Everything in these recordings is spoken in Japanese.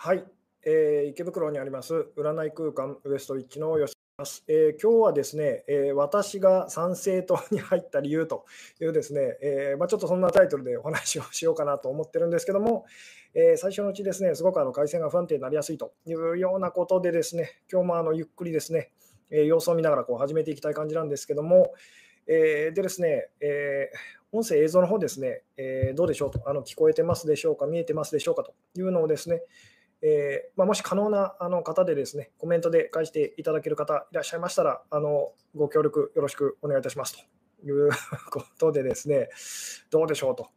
はい、えー、池袋にあります占い空間ウエストウィッチの吉です、えー、今日はですね、えー、私が参政党に入った理由というですね、えまあ、ちょっとそんなタイトルでお話をしようかなと思ってるんですけども、え最初のうちですね、すごくあの回線が不安定になりやすいというようなことでですね、今日もあのゆっくりですね、え様子を見ながらこう始めていきたい感じなんですけども、えでですね、え音声、映像の方ですね、えどうでしょうとあの、聞こえてますでしょうか、見えてますでしょうかというのをですね、えー、まあ、もし可能なあの方でですね、コメントで返していただける方いらっしゃいましたら、あのご協力よろしくお願いいたしますと。いうことでですね、どうでしょうと。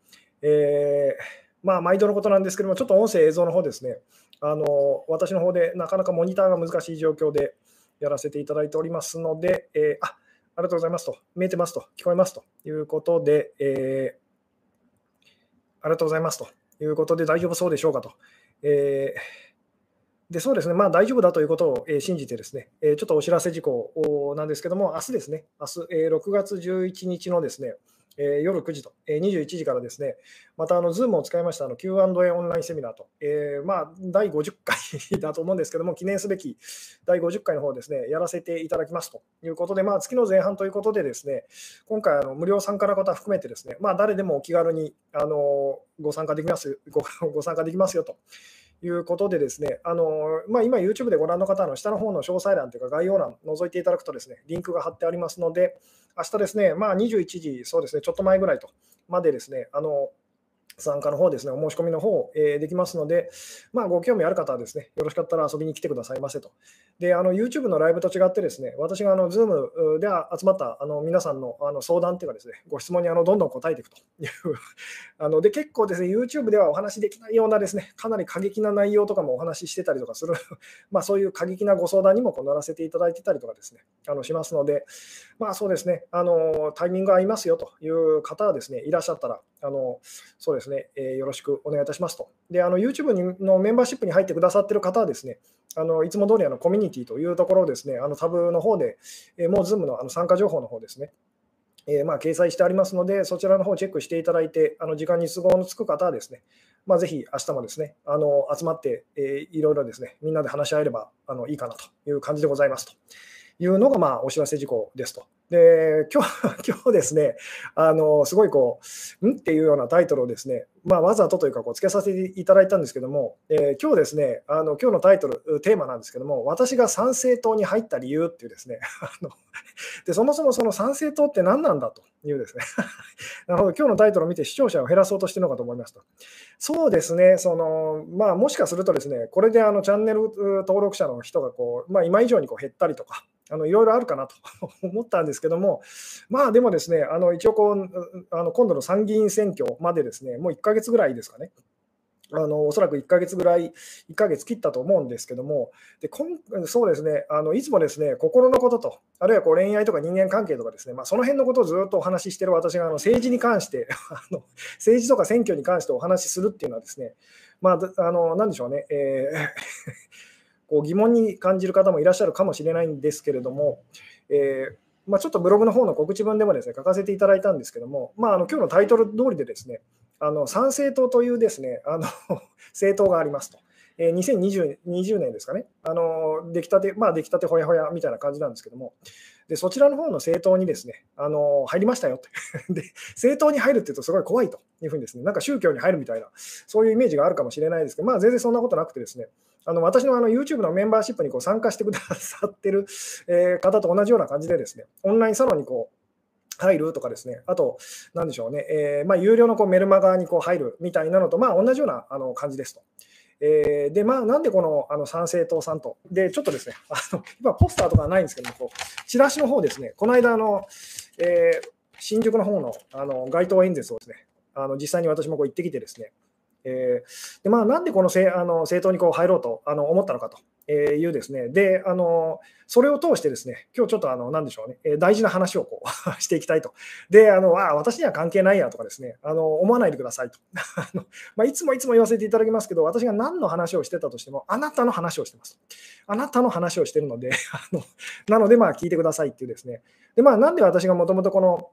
えー、まあ、毎度のことなんですけども、ちょっと音声、映像の方ですね、あの私の方でなかなかモニターが難しい状況でやらせていただいておりますので、えー、あありがとうございますと、見えてますと、聞こえますと。いうことで、えー、ありがとうございますと。いうことで、大丈夫そうでしょうかと。えー、でそうですね、まあ、大丈夫だということを、え信じて、ですね、えちょっとお知らせ事項なんですけども、明日ですね、明日、え6月11日のですね、え夜9時と、え21時からですね、またあの Zoom を使いましたあの Q&A オンラインセミナーと、えー、まあ、第50回だと思うんですけども、記念すべき第50回の方ですね、やらせていただきますということで、まあ、月の前半ということでですね、今回あの無料参加の方含めてですね、まあ、誰でもお気軽にあのご参加できますご、ご参加できますよと。いうことでですね、あのまあ、今 YouTube でご覧の方の下の方の詳細欄というか概要欄覗いていただくとですね、リンクが貼ってありますので、明日ですね、まあ、21時、そうですね、ちょっと前ぐらいと、までですね、あの参加の方ですね、お申し込みの方、えー、できますので、まあ、ご興味ある方はですね、よろしかったら遊びに来てくださいませと。で、あの YouTube のライブと違ってですね、私があの Zoom で集まったあの皆さんのあの相談というかですね、ご質問にあのどんどん答えていくという あので、結構ですね、YouTube ではお話しできないようなですね、かなり過激な内容とかもお話ししてたりとかする まあそういう過激なご相談にもこう乗らせていただいてたりとかですね、あのしますので、まあそうですね、あのタイミング合いますよという方はですね、いらっしゃったら、あのそうですね、えー、よろしくお願いいたしますと。で、あの YouTube のメンバーシップに入ってくださってる方はですね、あのいつも通りあのコミュニティというところをですね、あのタブの方で、えー、もう Zoom のあの参加情報の方ですね、えー、まあ、掲載してありますので、そちらの方チェックしていただいて、あの時間に都合のつく方はですね、まあ、ぜひ明日もですね、あの集まって、えー、いろいろですね、みんなで話し合えればあのいいかなという感じでございますと。いうのが、まあ、お知らせ事項ですと。で、今日、今日ですね、あの、すごいこう、ん？っていうようなタイトルをですね、まあ、わざとというか、こう、つけさせていただいたんですけども、えー、今日ですね、あの、今日のタイトル、テーマなんですけども、私が参政党に入った理由っていうですね、で、そもそもその参政党って何なんだというですね、なるほど、今日のタイトルを見て視聴者を減らそうとしてるのかと思いますと。そうですね、その、まあ、もしかするとですね、これであのチャンネル登録者の人がこう、まあ、今以上にこう減ったりとか、あのいろいろあるかなと 思ったんですけども、まあでもですね、あの一応こうあの今度の参議院選挙までですね、もう1ヶ月ぐらいですかね。あのおそらく1ヶ月ぐらい、1ヶ月切ったと思うんですけども、でこんそうですね。あのいつもですね心のことと、あるいはこう恋愛とか人間関係とかですね、まあ、その辺のことをずっとお話ししてる私があの政治に関して あの、政治とか選挙に関してお話しするっていうのはですね、まあ、あのなんでしょうね、えー こう疑問に感じる方もいらっしゃるかもしれないんですけれども、えー、まあ、ちょっとブログの方の告知文でもですね書かせていただいたんですけども、まあ、あの今日のタイトル通りでですね、あの参政党というですねあの 政党がありますと。えー、2020 20年ですかね、あの出来たて、まあ、出来たてほやほやみたいな感じなんですけども、でそちらの方の政党にですね、あの入りましたよと。で、政党に入るっていうとすごい怖いというふうにですね、なんか宗教に入るみたいな、そういうイメージがあるかもしれないですけど、まあ、全然そんなことなくてですね、あの私のあの YouTube のメンバーシップにこう参加してくださってる、え方と同じような感じでですね、オンラインサロンにこう入るとかですね、あと、なんでしょうね、えー、まあ、有料のこうメルマガにこう入るみたいなのと、まあ、同じようなあの感じですと。えー、で、まあ、なんでこのあの参政党さんと、で、ちょっとですね、あの今、ポスターとかないんですけども、こうチラシの方ですね、この間、あのえー、新宿の方のあの街頭演説をですね、あの実際に私もこう行ってきてですね、えーでまあ、なんでこのせあの政党にこう入ろうとあの思ったのかと。えいうですね、であのそれを通してですね、今日ちょっとあのなんでしょうね、え大事な話をこう していきたいと。で、あのあ私には関係ないやとかですね、あの思わないでくださいと あの、まあ。いつもいつも言わせていただきますけど、私が何の話をしてたとしても、あなたの話をしてます。あなたの話をしてるので、あのなので、まあ聞いてくださいっていうですね。で、まあなんで私がもともとこの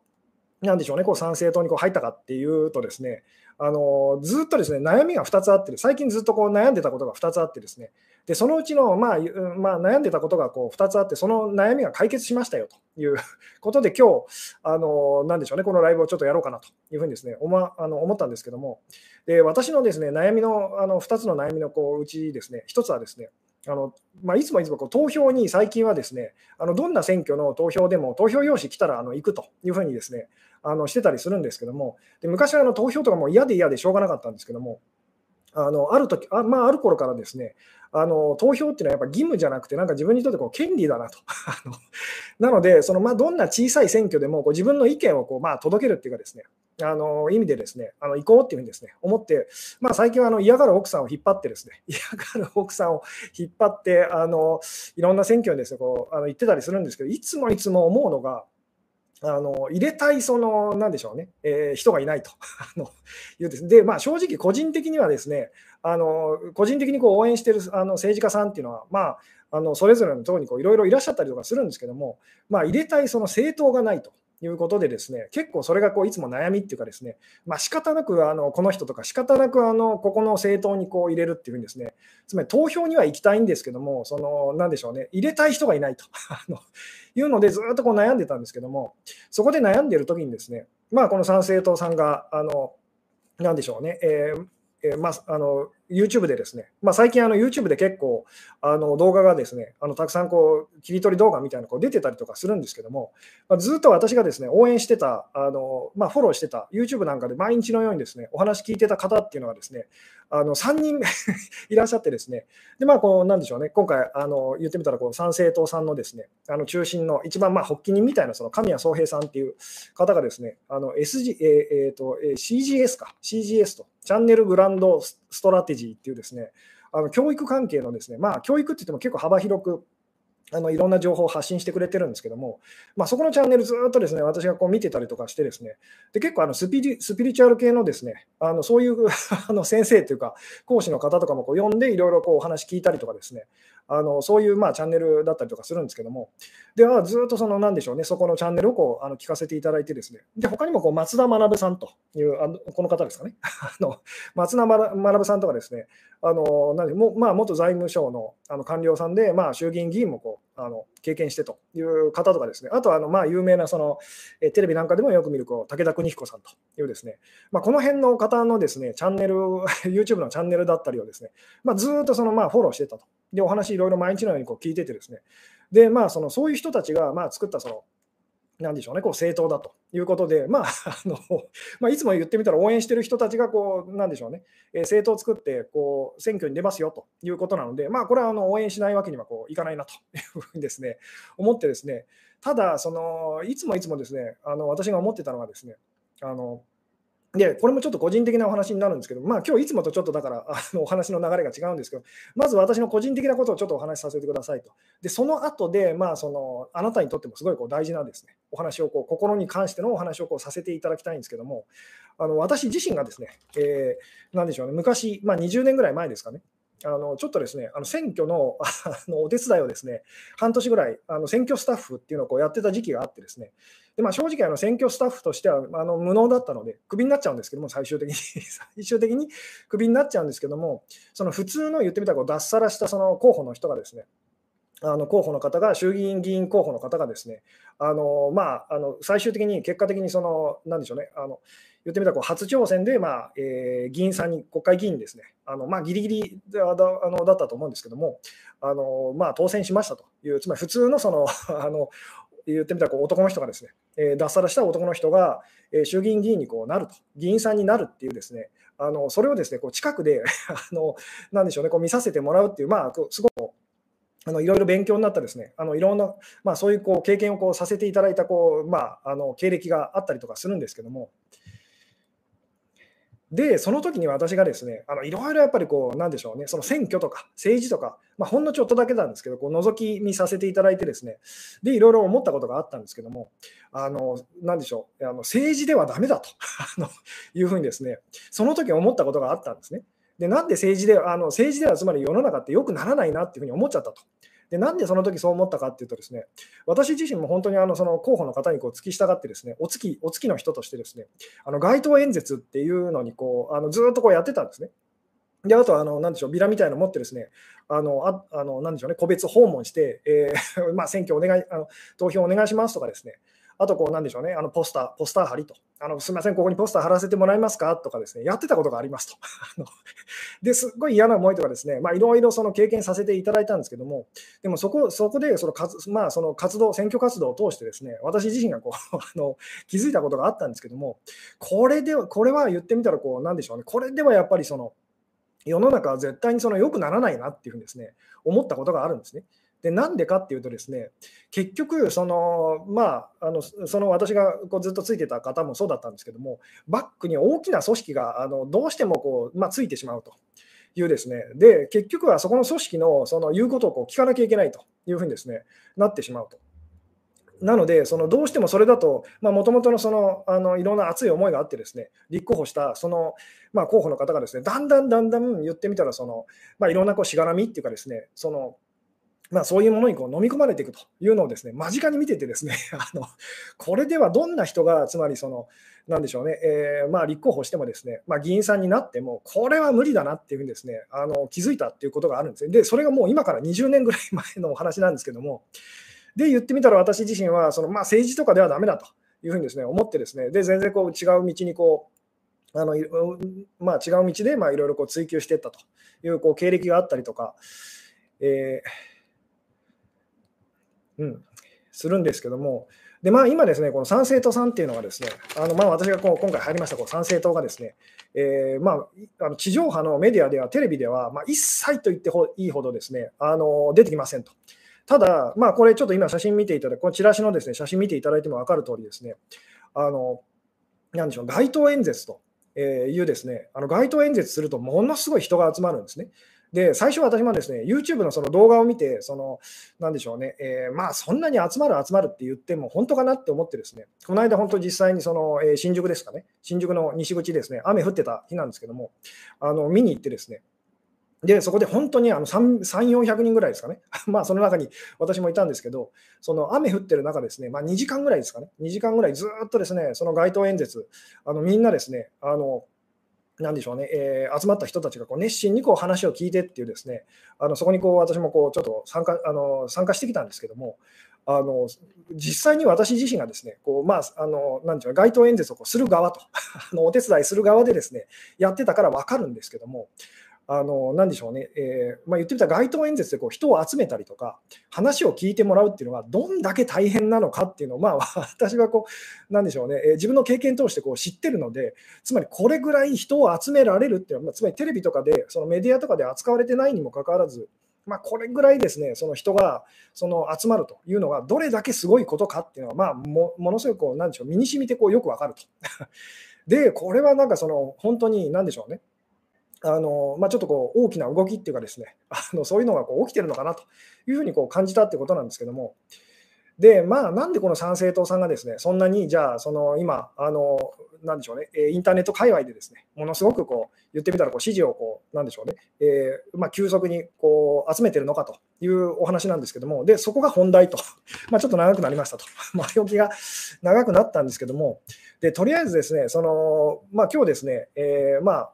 なんでしょうね、こう参政党にこう入ったかっていうとですね、あのずっとですね悩みが2つあって、最近ずっとこう悩んでたことが2つあってですね、でそのうちの、まあまあ、悩んでたことがこう2つあって、その悩みが解決しましたよという ことで、今日あのなんでしょうね、このライブをちょっとやろうかなというふうにですね思あの思ったんですけども、で私のですね悩みのあの2つの悩みのこううちですね、1つはですね、あのまあ、いつもいつもこう投票に最近はですねあのどんな選挙の投票でも投票用紙来たらあの行くというふうにですねあのしてたりするんですけども、で昔はあの投票とかも嫌で嫌でしょうがなかったんですけども、あのある時あまあ、ある頃からですねあの投票っていうのはやっぱ義務じゃなくて、なんか自分にとってこう権利だなと。なので、そのまあどんな小さい選挙でもこう自分の意見をこうまあ届けるっていうかですね、あの意味でですね、あの行こうっていうふうにですね思って、まあ、最近はあの嫌がる奥さんを引っ張ってですね、嫌がる奥さんを引っ張って、あのいろんな選挙にですねこうあの行ってたりするんですけど、いつもいつも思うのが、あの入れたいその、なんでしょうね、えー、人がいないと。あのいうです。で、まあ、正直、個人的にはですね、あの個人的にこう応援しているあの政治家さんっていうのは、まあ、あのそれぞれの党にいろいろいらっしゃったりとかするんですけども、まあ、入れたいその政党がないと。いうことでですね、結構それがこういつも悩みっていうかですね、まあ仕方なくあのこの人とか仕方なくあのここの政党にこう入れるっていうふうにですね、つまり投票には行きたいんですけども、そのなんでしょうね、入れたい人がいないと。いうのでずっとこう悩んでたんですけども、そこで悩んでる時にですね、まあこの参政党さんがあのなんでしょうね、えーえー、まあ、あの YouTube でですね、まあ、最近あの YouTube で結構あの動画がですね、あのたくさんこう切り取り動画みたいなのこう出てたりとかするんですけども、まあ、ずっと私がですね応援してた、あのまあ、フォローしてた YouTube なんかで毎日のようにですねお話聞いてた方っていうのがですね、あの3人 いらっしゃってですね、でまあこうなんでしょうね、今回あの言ってみたらこう参政党さんのですねあの中心の一番まあ発起人みたいなその神谷宗平さんっていう方がですね、あの SG、えーえーと、CGS か、CGS と、チャンネルグランドストラテジーっていうですね、あの教育関係のですね、まあ教育って言っても結構幅広くあのいろんな情報を発信してくれてるんですけども、まあ、そこのチャンネルずっとですね私がこう見てたりとかしてですねで結構あのスピリスピリチュアル系のですねあのそういう あの先生というか講師の方とかもこう呼んでいろいろこうお話聞いたりとかですねあのそういうまあチャンネルだったりとかするんですけども、ではずっとその何でしょうね、そこのチャンネルをこうあの聞かせていただいてですね、で他にもこう松田学さんというあの、この方ですかね、あの松田学さんとかですね、あのなんでもまあ、元財務省のあの官僚さんで、まあ、衆議院議員もこうあの経験してという方とかですね、あとはあのまあ有名なそのえテレビなんかでもよく見るこう武田邦彦さんというですね、まあ、この辺の方のですねチャンネル、YouTube のチャンネルだったりをですね、まあ、ずっとそのまあフォローしてたと。で、お話いろいろ毎日のようにこう聞いててですね、で、まあ、そのそういう人たちがまあ作ったそのなんでしょうね、こう正当だということで、まああのまあ、いつも言ってみたら応援してる人たちがこう、なんでしょうね、えー、政党を作ってこう選挙に出ますよということなので、まあ、これはあの応援しないわけにはこういかないなというふうにですね思ってですね、ただその、いつもいつもですねあの私が思ってたのはですね、あので、これもちょっと個人的なお話になるんですけど、まあ今日いつもとちょっとだからあのお話の流れが違うんですけど、まず私の個人的なことをちょっとお話しさせてくださいと。で、その後で、まあそのあなたにとってもすごいこう大事なですね、お話をこう心に関してのお話をこうさせていただきたいんですけども、あの私自身がですね、えー、なんでしょうね、昔、まあ20年ぐらい前ですかね、あのちょっとですね、あの選挙のあのお手伝いをですね、半年ぐらい、あの選挙スタッフっていうのをこうやってた時期があってですね、でまあ、正直あの、選挙スタッフとしてはあの無能だったので、クビになっちゃうんですけども、最終的に。最終的にクビになっちゃうんですけども、その普通の言ってみたら脱サラしたその候補の人がですね、あの候補の方が、衆議院議員候補の方がですね、あのまあ、あの最終的に結果的にその、なんでしょうね、あの言ってみたらこう初挑戦で、まあえー、議員さんに、国会議員ですね、あのまあ、ギリギリだあのだったと思うんですけども、あのまあ、当選しましたという、つまり普通のその あの言ってみたらこう男の人がですね、えー、脱サラした男の人が、えー、衆議院議員にこうなると、議員さんになるっていうですね、あのそれをですねこう近くで あのなんでしょうね、こう見させてもらうっていう、まあ、すごくあのいろいろ勉強になったですね、あのいろんな、まあ、そういうこう経験をこうさせていただいたこう、まあ、あの経歴があったりとかするんですけども、で、その時に私がですね、あのいろいろやっぱりこう、なんでしょうね、その選挙とか政治とか、まあ、ほんのちょっとだけなんですけど、こう覗き見させていただいてですね、で、いろいろ思ったことがあったんですけども、あの、なんでしょう、あの政治ではダメだと あのいうふうにですね、その時思ったことがあったんですね。で、なんで政治で、あの政治ではつまり世の中って良くならないなっていうふうに思っちゃったと。で、なんでその時そう思ったかっていうとですね、私自身も本当にあのその候補の方にこう付き従ってですね、お月お月の人としてですね、あの街頭演説っていうのにこうあのずっとこうやってたんですね。で、あと、あの、なんでしょう、ビラみたいなの持ってですね、あの、ああのなんでしょうね、個別訪問して、えー まあ、選挙お願いあの、投票お願いしますとかですね、あと、こう、なんでしょうね、あのポスター、ポスター貼りと、あのすみません、ここにポスター貼らせてもらえますかとかですね、やってたことがありますと。ですっごい嫌な思いとかですね、まあ、いろいろその経験させていただいたんですけども、でもそこそこでその活,、まあ、その活動、選挙活動を通してですね、私自身がこう あの気づいたことがあったんですけども、これでこれは言ってみたらこう、なんでしょうね、これではやっぱりその、世の中は絶対にその良くならないなっていうふうにですね、思ったことがあるんですね。でなんでかっていうとですね結局そのまああのその私がこうずっとついてた方もそうだったんですけどもバックに大きな組織があのどうしてもこう、まあ、ついてしまうというですねで結局はそこの組織のその言うことをこう聞かなきゃいけないというふうにですねなってしまうと。なので、そのどうしてもそれだと、もともとのそのあのいろんな熱い思いがあって、ですね立候補したその、まあ、候補の方がですねだんだんだんだん言ってみたらその、ま、いろんなこうしがらみっていうか、ですねそのまあ、そういうものにこう飲み込まれていくというのをですね間近に見てて、ですね あのこれではどんな人が、つまりその、なんでしょうね、え、まあ、立候補しても、ですね、まあ、議員さんになっても、これは無理だなっていうふうにですねあの気づいたっていうことがあるんですね。で、それがもう今から20年ぐらい前のお話なんですけども、で、言ってみたら私自身はその、まあ、政治とかではだめだというふうにですね思って、ですねで全然こう違う道にこう、あのまあ、違う道でいろいろ追求していったというこう経歴があったりとか、えーうん、するんですけども、でまあ、今ですね、この参政党さんっていうのはですね、あのまあ、私がこう今回入りましたこう参政党がですね、えー、まあ、あの地上波のメディアでは、テレビでは、まあ、一切と言っていいほどですね、あの出てきませんと。ただ、まあ、これちょっと今写真見ていただく、このチラシのですね写真見ていただいても分かる通りですね、あのなんでしょう、街頭演説というですね、あの街頭演説するとものすごい人が集まるんですね。で、最初私もですね、YouTube のその動画を見て、その、なんでしょうね、えー、まあ、そんなに集まる集まるって言っても、本当かなって思ってですね、この間、本当実際にその、えー、新宿ですかね、新宿の西口ですね、雨降ってた日なんですけども、あの見に行ってですね、で、そこで本当にあの3、400人ぐらいですかね。まあ、その中に私もいたんですけど、その雨降ってる中ですね、まあ、2時間ぐらいですかね。2時間ぐらいずっとですね、その街頭演説、あのみんなですね、あの、なんでしょうね、えー、集まった人たちがこう熱心にこう話を聞いてっていうですね、あのそこにこう私もこうちょっと参加あの参加してきたんですけども、あの実際に私自身がですね、こうまあ、あのなんでしょう街頭演説をこうする側と あの、お手伝いする側でですね、やってたから分かるんですけども、あの何でしょうね、えー、まあ、言ってみたら街頭演説でこう人を集めたりとか、話を聞いてもらうっていうのがどんだけ大変なのかっていうのを、まあ、私はこう、なんでしょうね、えー、自分の経験通してこう知ってるので、つまりこれぐらい人を集められるっていうのは、まあ、つまりテレビとかで、そのメディアとかで扱われてないにもかかわらず、まあ、これぐらいですね、その人がその集まるというのが、どれだけすごいことかっていうのは、まあ、もものすごくこう、なんでしょう、身に染みてこうよくわかると。で、これはなんかその、本当に、なんでしょうね、あのまあ、ちょっとこう大きな動きっていうかですね、あのそういうのがこう起きてるのかなというふうにこう感じたってことなんですけども、で、まあ、なんでこの参政党さんがですね、そんなに、じゃあ、その今、あの、なんでしょうね、インターネット界隈でですね、ものすごくこう、言ってみたらこう支持をこう、なんでしょうね、えー、まあ、急速にこう集めてるのかというお話なんですけども、で、そこが本題と、ま、ちょっと長くなりましたと、前置きが長くなったんですけども、で、とりあえずですね、その、まあ、今日ですね、えー、まあ、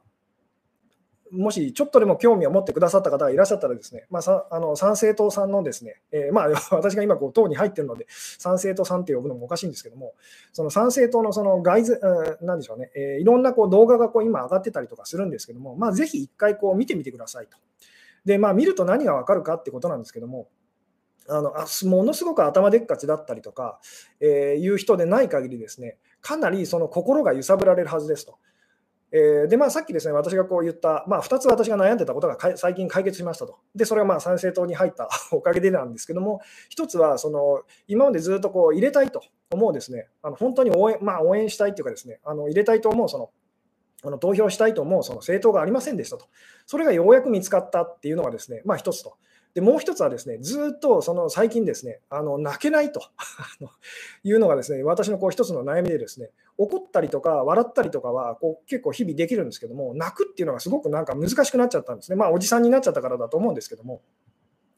もしちょっとでも興味を持ってくださった方がいらっしゃったらですね、まあ、さあの参政党さんのですね、えー、まあ、私が今こう党に入ってるので、参政党さんって呼ぶのもおかしいんですけども、その参政党のその外図、なんでしょうね、えー、いろんなこう動画がこう今上がってたりとかするんですけども、まあ、ぜひ一回こう見てみてくださいと。で、まあ、見ると何がわかるかってことなんですけども、あのあものすごく頭でっかちだったりとか、えー、いう人でない限りですね、かなりその心が揺さぶられるはずですと。えー、で、まあ、さっきですね、私がこう言った、まあ、2つ私が悩んでたことが最近解決しましたと。で、それはまあ参政党に入った おかげでなんですけども、1つはその今までずっとこう入れたいと思うですね、あの本当に応援,、まあ、応援したいというかですね、あの入れたいと思うそのあの投票したいと思うその政党がありませんでしたと。それがようやく見つかったっていうのがですね、まあ、1つと。でもう一つはですね、ずっとその最近ですね、あの泣けないと いうのがですね、私のこう一つの悩みでですね、怒ったりとか笑ったりとかはこう結構日々できるんですけども、泣くっていうのがすごくなんか難しくなっちゃったんですね。まあ、おじさんになっちゃったからだと思うんですけども。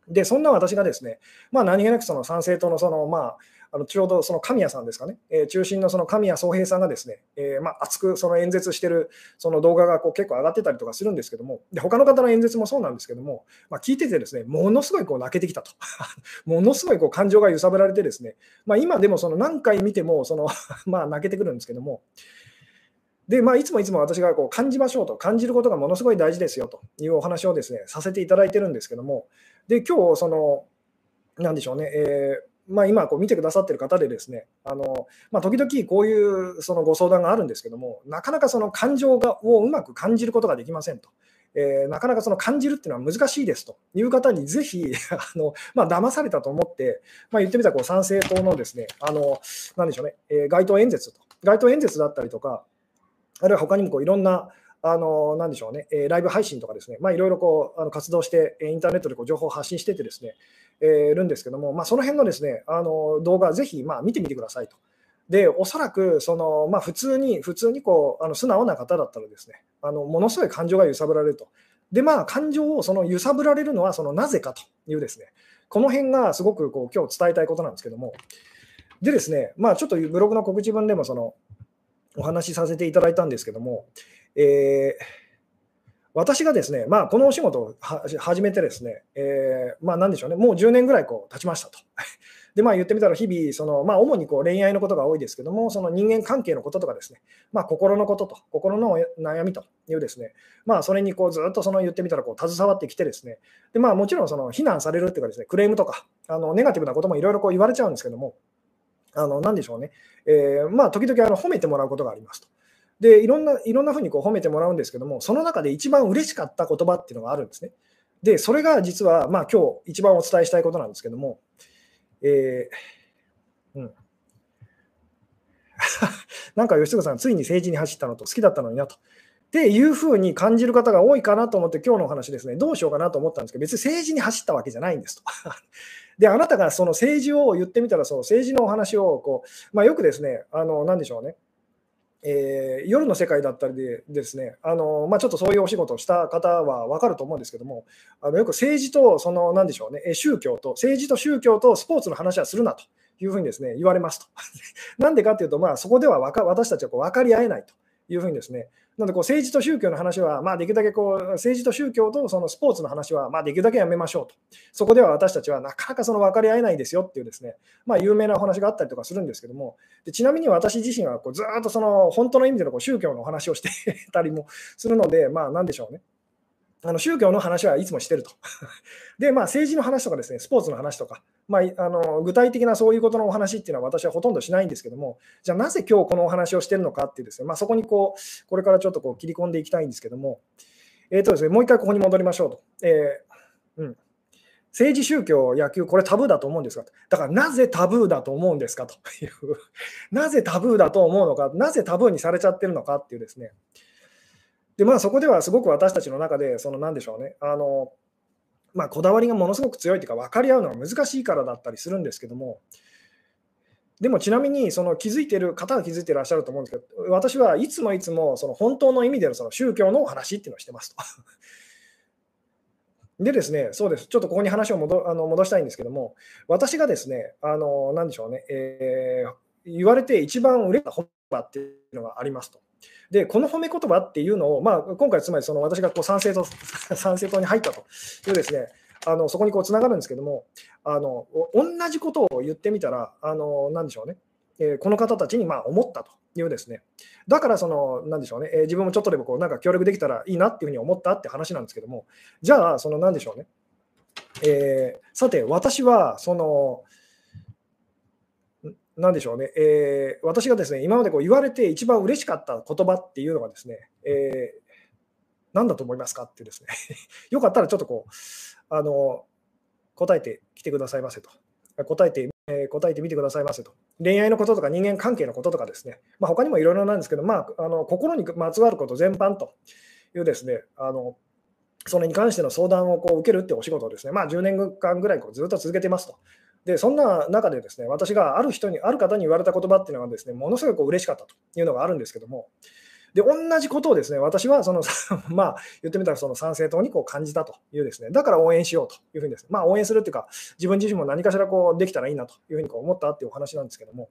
で、そんな私がですね、まあ、何気なくその参政党のその、まあ、あのちょうどその神谷さんですかね、えー、中心のその神谷宗平さんがですね、えー、まあ、熱くその演説してるその動画がこう結構上がってたりとかするんですけども、で他の方の演説もそうなんですけども、まあ、聞いててですね、ものすごいこう泣けてきたと、ものすごいこう感情が揺さぶられてですね、まあ、今でもその何回見てもその ま泣けてくるんですけども、で、まあ、いつもいつも私がこう感じましょうと、感じることがものすごい大事ですよというお話をですね、させていただいてるんですけども、で、今日、その、なんでしょうね、えー、まあ、今こう見てくださってる方でですね、あのまあ、時々こういうそのご相談があるんですけども、なかなかその感情がをうまく感じることができませんと。えー、なかなかその感じるっていうのは難しいですという方にぜひ、あのまあ騙されたと思って、まあ、言ってみたらこう参政党のですね、あのなんでしょうね、えー、街頭演説と、街頭演説だったりとか、あるいは他にもこういろんな、あのなんでしょうね、えー、ライブ配信とかですね、まあ、いろいろこうあの活動して、インターネットでこう情報を発信しててですね、えー、るんですけども、まあ、その辺のですね、あの動画、ぜひまあ見てみてくださいと。で、おそらくその、まあ、普通に、普通にこうあの素直な方だったらですね、あのものすごい感情が揺さぶられると。で、まあ、感情をその揺さぶられるのはそのなぜかというですね、この辺がすごくこう今日伝えたいことなんですけども、でですね、まあ、ちょっとブログの告知文でもそのお話しさせていただいたんですけども、えー、私がですね、まあ、このお仕事を始めてですね、えー、まあ、なんでしょうね、もう10年ぐらいこう経ちましたと。で、まあ、言ってみたら、日々、そのまあ、主にこう恋愛のことが多いですけども、その人間関係のこととかですね、まあ、心のことと、心の悩みというですね、まあ、それにこうずっとその言ってみたらこう携わってきてですね、でまあ、もちろんその非難されるっていうかですね、クレームとか、あのネガティブなこともいろいろ言われちゃうんですけども、あの、なでしょうね。えー、まあ、時々あの褒めてもらうことがありますと。で、いろんな、いろんなふうにこう褒めてもらうんですけども、その中で一番嬉しかった言葉っていうのがあるんですね。で、それが実は、まあ、今日一番お伝えしたいことなんですけども、えー、うん。なんか吉純さん、ついに政治に走ったのと好きだったのになと。っていうふうに感じる方が多いかなと思って、今日のお話ですね、どうしようかなと思ったんですけど、別に政治に走ったわけじゃないんですと。で、あなたがその政治を言ってみたら、その政治のお話をこう、まあ、よくですね、あの何でしょうね、えー、夜の世界だったりでですね、あのまあ、ちょっとそういうお仕事をした方は分かると思うんですけども、あのよく政治とその何でしょうね、宗教と、政治と宗教とスポーツの話はするなというふうにですね言われますと。なんでかっていうと、まあ、そこでは私たちはこう分かり合えないというふうにですね、なのでこう政治と宗教の話は、まあ、できるだけこう政治と宗教とそのスポーツの話は、まあ、できるだけやめましょうと。そこでは私たちはなかなかその分かり合えないですよっていうですね、まあ、有名なお話があったりとかするんですけども、でちなみに私自身はこうずっとその本当の意味でのこう宗教のお話をしてたりもするので、まあ、なんでしょうね。あの宗教の話はいつもしてると。で、まあ、政治の話とかですね、スポーツの話とか、まあ、あの具体的なそういうことのお話っていうのは私はほとんどしないんですけども、じゃあなぜ今日このお話をしてるのかっていうですね、まあ、そこにこう、これからちょっとこう切り込んでいきたいんですけども、えーとですね、もう一回ここに戻りましょうと。えー、うん。政治、宗教、野球、これタブーだと思うんですか？だからなぜタブーだと思うんですか？という、なぜタブーだと思うのか、なぜタブーにされちゃってるのかっていうですね、で、まあ、そこではすごく私たちの中で、その何でしょうね、あのまあ、こだわりがものすごく強いというか、分かり合うのが難しいからだったりするんですけども、でもちなみにその気づいてる方は気づいてらっしゃると思うんですけど、私はいつもいつもその本当の意味でのその宗教の話っていうのをしてますと。でですね、そうです。ちょっとここに話を戻あの戻したいんですけども、私がですね、あの、なんでしょうね、えー、言われて一番売れた本場っていうのがありますと。で、この褒め言葉っていうのを、まあ、今回、つまりその私がこう賛成党 賛成党に入ったというですね、あのそこにこうつながるんですけども、あの同じことを言ってみたら、あのなんでしょうね、えー、この方たちにまあ思ったというですね、だからその、なんでしょうね、えー、自分もちょっとでもこうなんか協力できたらいいなっていうふうに思ったって話なんですけども、じゃあ、そのなんでしょうね、えー、さて、私はその、なんでしょうね、えー、私がですね、今までこう言われて一番嬉しかった言葉っていうのがですね、えー、何だと思いますかってですね、よかったらちょっとこう、あの答えてきてくださいませと。答えて、えー、答えてみてくださいませと。恋愛のこととか人間関係のこととかですね、まあ、他にもいろいろなんですけど、まあ、あの心にまつわること全般というですね、あのそれに関しての相談をこう受けるってお仕事をですね、まあ、10年間ぐらいこうずっと続けてますと。で、そんな中でですね、私がある人に、ある方に言われた言葉っていうのがですね、ものすごく嬉しかったというのがあるんですけども、で、同じことをですね、私はその、まあ、言ってみたらその参政党にこう感じたというですね、だから応援しようというふうにですね、まあ、応援するっていうか、自分自身も何かしらこうできたらいいなというふうにこう思ったっていうお話なんですけども、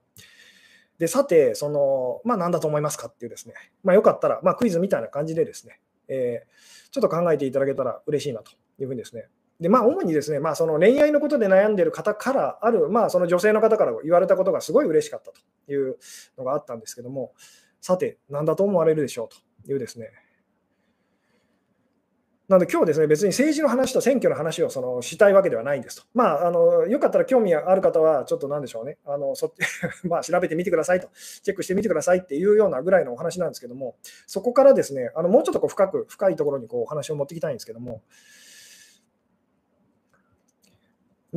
で、さて、その、まあ、何だと思いますかっていうですね、まあ、よかったら、まあ、クイズみたいな感じでですね、えー、ちょっと考えていただけたら嬉しいなというふうにですね、で、まあ、主にですね、まあ、その恋愛のことで悩んでいる方からある、まあ、その女性の方から言われたことがすごい嬉しかったというのがあったんですけども、さて、何だと思われるでしょうというですね、なので今日ですね、別に政治の話と選挙の話をそのしたいわけではないんですと。まあ、あのよかったら興味ある方は、ちょっとなんでしょうね、あのそ まあ調べてみてくださいと、チェックしてみてくださいっていうようなぐらいのお話なんですけども、そこからですね、あのもうちょっとこう深く、深いところにこうお話を持っていきたいんですけども、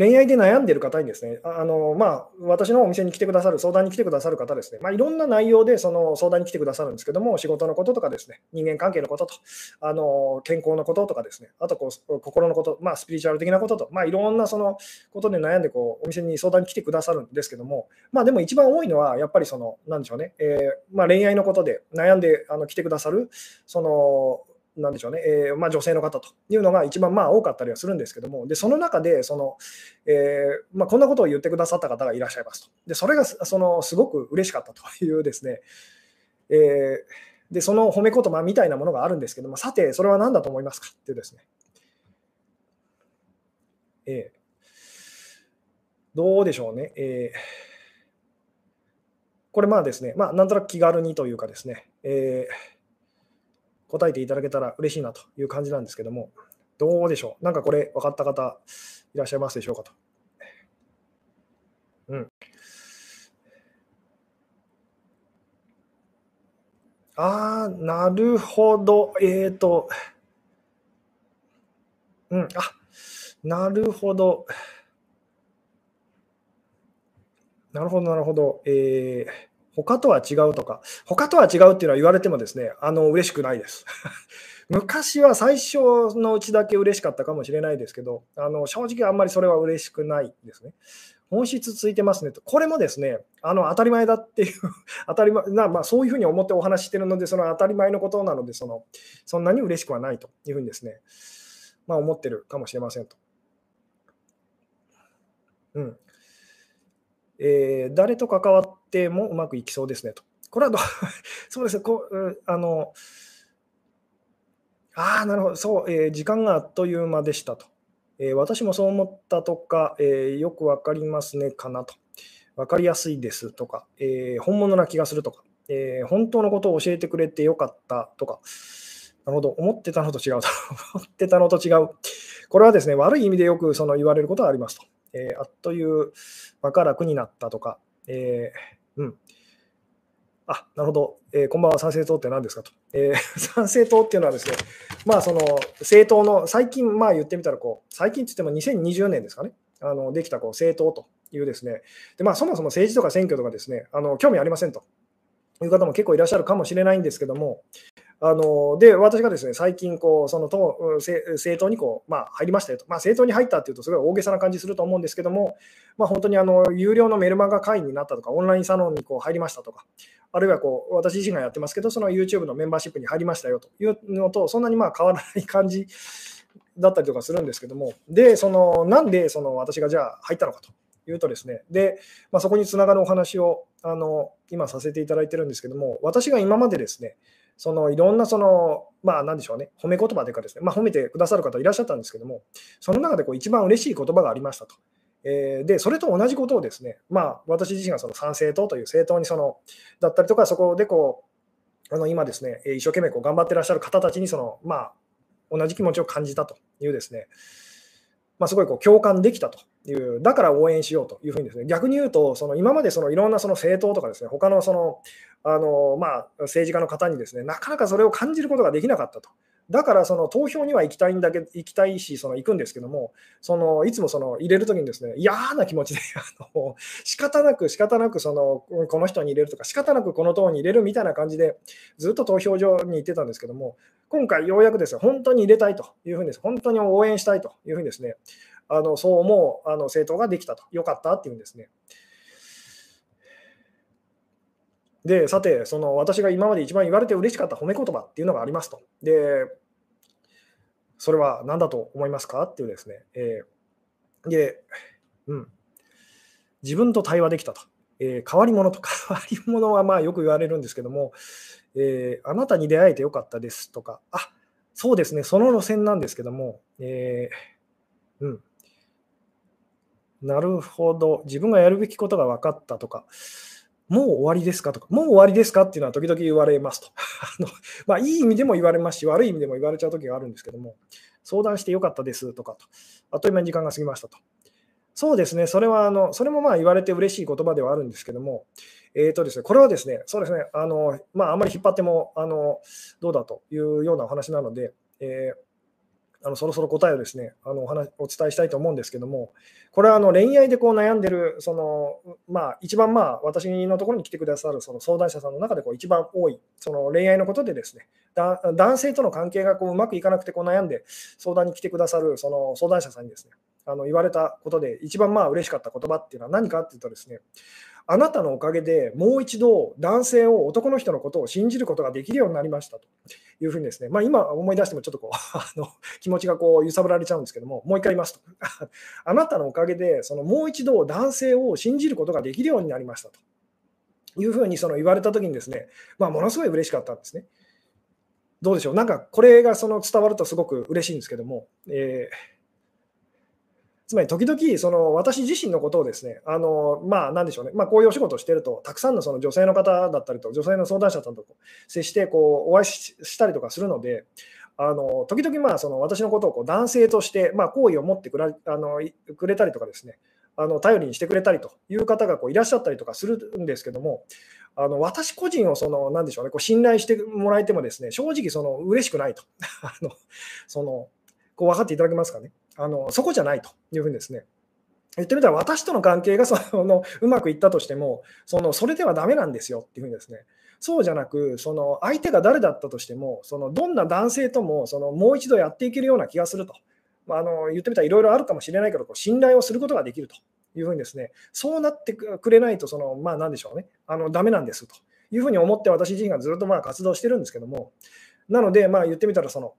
恋愛で悩んでる方にですね、あのまあ、私のお店に来てくださる、相談に来てくださる方ですね、まあ、いろんな内容でその相談に来てくださるんですけども、仕事のこととかですね、人間関係のことと、あの健康のこととかですね、あとこう心のこと、まあ、スピリチュアル的なことと、まあ、いろんなそのことで悩んでこうお店に相談に来てくださるんですけども、まあ、でも一番多いのは、やっぱりその、なんでしょうね、えー、まあ、恋愛のことで悩んであの来てくださる、そのなんでしょうね、えー、まあ、女性の方というのが一番まあ多かったりはするんですけども、でその中でその、えー、まあ、こんなことを言ってくださった方がいらっしゃいますと。でそれがそのすごく嬉しかったというですね、えー、でその褒め言葉みたいなものがあるんですけども、さて、それは何だと思いますかっていうですね。えどうでしょうね。えー、これまあですね、まあ、なんとなく気軽にというかですね、えー答えていただけたら嬉しいなという感じなんですけども、どうでしょう？なんかこれ分かった方いらっしゃいますでしょうかと。うん。ああ、なるほど。えっ、ー、と、うん、あ、なるほど。なるほど、なるほど。えー、他とは違うとか、他とは違うっていうのは言われてもですね、あの嬉しくないです。昔は最初のうちだけ嬉しかったかもしれないですけど、あの正直あんまりそれは嬉しくないですね。本質ついてますねと。これもですね、あの当たり前だっていう 当たり前な、まあ、そういうふうに思ってお話してるので、その当たり前のことなので、そのそんなに嬉しくはないというふうにですね、まあ、思ってるかもしれませんと。うん。えー、誰と関わってもうまくいきそうですねと。これはど そうですね、こうあのああ、なるほど、そう、えー、時間があっという間でしたと。えー、私もそう思ったとか、えー、よくわかりますねかなと。わかりやすいですとか、え本物な気がするとか、え本当のことを教えてくれてよかったとか、なるほど、思ってたのと違うと。思ってたのと違う。これはですね、悪い意味でよくその言われることはありますと。えー、あっという間が楽になったとか、えー、うん。あ、なるほど。えー、こんばんは、参政党って何ですかと。えー、参政党っていうのはですね、まあ、その政党の、最近、まあ言ってみたらこう、最近って言っても2020年ですかね、あのできたこう政党というですね、でまあ、そもそも政治とか選挙とかですね、あの興味ありませんという方も結構いらっしゃるかもしれないんですけども、あので私がですね最近こうその党政党にこう、まあ、入りましたよと、まあ、政党に入ったっていうとすごい大げさな感じすると思うんですけども、まあ、本当にあの有料のメルマガ会員になったとかオンラインサロンにこう入りましたとかあるいはこう私自身がやってますけどその YouTube のメンバーシップに入りましたよと。いうのとそんなにまあ変わらない感じだったりとかするんですけども。でそのなんでその私がじゃあ入ったのかと。いうとですね。で、まあ、そこにつながるお話をあの今させていただいてるんですけども私が今までですねそのいろんなその、まあ、なんでしょうね、褒め言葉というかですね、まあ、褒めてくださる方いらっしゃったんですけども、その中でこう一番嬉しい言葉がありましたと。えー、で、それと同じことをですね、まあ、私自身がその参政党という政党にその、だったりとか、そこでこう、あの今ですね、一生懸命こう頑張ってらっしゃる方たちにその、まあ、同じ気持ちを感じたというですね、まあ、すごいこう共感できたという、だから応援しようというふうにですね、逆に言うと、その今までそのいろんなその政党とかですね、他のそのあのまあ、政治家の方にですね、なかなかそれを感じることができなかったと。だからその投票には行きたいんだけ行きたいし、その行くんですけども、そのいつもその入れるときにですね、嫌な気持ちで、あの仕方なく仕方なくそのこの人に入れるとか、仕方なくこの党に入れるみたいな感じで、ずっと投票所に行ってたんですけども、今回ようやくですね、本当に入れたいというふうにです、本当に応援したいというふうにですね、あのそう思うあの政党ができたと、よかったっていうんですね。で、さて、その私が今まで一番言われて嬉しかった褒め言葉っていうのがありますと。で、それは何だと思いますか？っていうですね。えー、で、うん。自分と対話できたと。えー、変わり者と 変わり者はまあよく言われるんですけども、えー、あなたに出会えてよかったですとか、あそうですね、その路線なんですけども、えー、うん。なるほど、自分がやるべきことが分かったとか、もう終わりですかとか、もう終わりですかっていうのは時々言われますと。あのまあ、いい意味でも言われますし、悪い意味でも言われちゃう時があるんですけども、相談してよかったですとかと、あっという間に時間が過ぎましたと。そうですね、それはあの、それもまあ言われて嬉しい言葉ではあるんですけども、えーとですね、これはですね、そうですね、あのまあ、あんまり引っ張ってもあのどうだというようなお話なので、えーあのそろそろ答えをですねあのお話お伝えしたいと思うんですけども、これはあの恋愛でこう悩んでる、そのまあ、一番まあ私のところに来てくださるその相談者さんの中でこう一番多い、その恋愛のことでですね、男性との関係がこううまくいかなくてこう悩んで相談に来てくださるその相談者さんにですね、あの言われたことで一番まあ嬉しかった言葉っていうのは何かっていうとですね、あなたのおかげでもう一度男性を男の人のことを信じることができるようになりましたと。いうふうにですね、まあ、今思い出してもちょっとこう あの気持ちがこう揺さぶられちゃうんですけども、もう一回言いますと、あなたのおかげでそのもう一度男性を信じることができるようになりましたと。いうふうにその言われたときにですね、まあ、ものすごい嬉しかったんですね。どうでしょう、なんかこれがその伝わるとすごく嬉しいんですけども、えーつまり時々その私自身のことをですね、あのまあ、なんでしょうね、まあ、こういうお仕事をしてると、たくさんのその女性の方だったりと、女性の相談者さんと接してこうお会いしたりとかするので、あの時々まあその私のことをこう男性として、ま、好意を持ってくらあのくれたりとかですね、あの頼りにしてくれたりという方がこういらっしゃったりとかするんですけども、あの私個人をその、なんでしょうね、こう信頼してもらえてもですね、正直その嬉しくないと。あのそのこう分かっていただけますかね。あのそこじゃないというふうにですね。言ってみたら私との関係が そのうまくいったとしてもそのそれではダメなんですよっていうふうにですねそうじゃなくその相手が誰だったとしてもそのどんな男性ともそのもう一度やっていけるような気がすると、まあ、あの言ってみたらいろいろあるかもしれないけどこう信頼をすることができるというふうにですねそうなってくれないとそのまあ何でしょうねあのダメなんですというふうに思って私自身がずっとまあ活動してるんですけどもなのでまあ言ってみたらその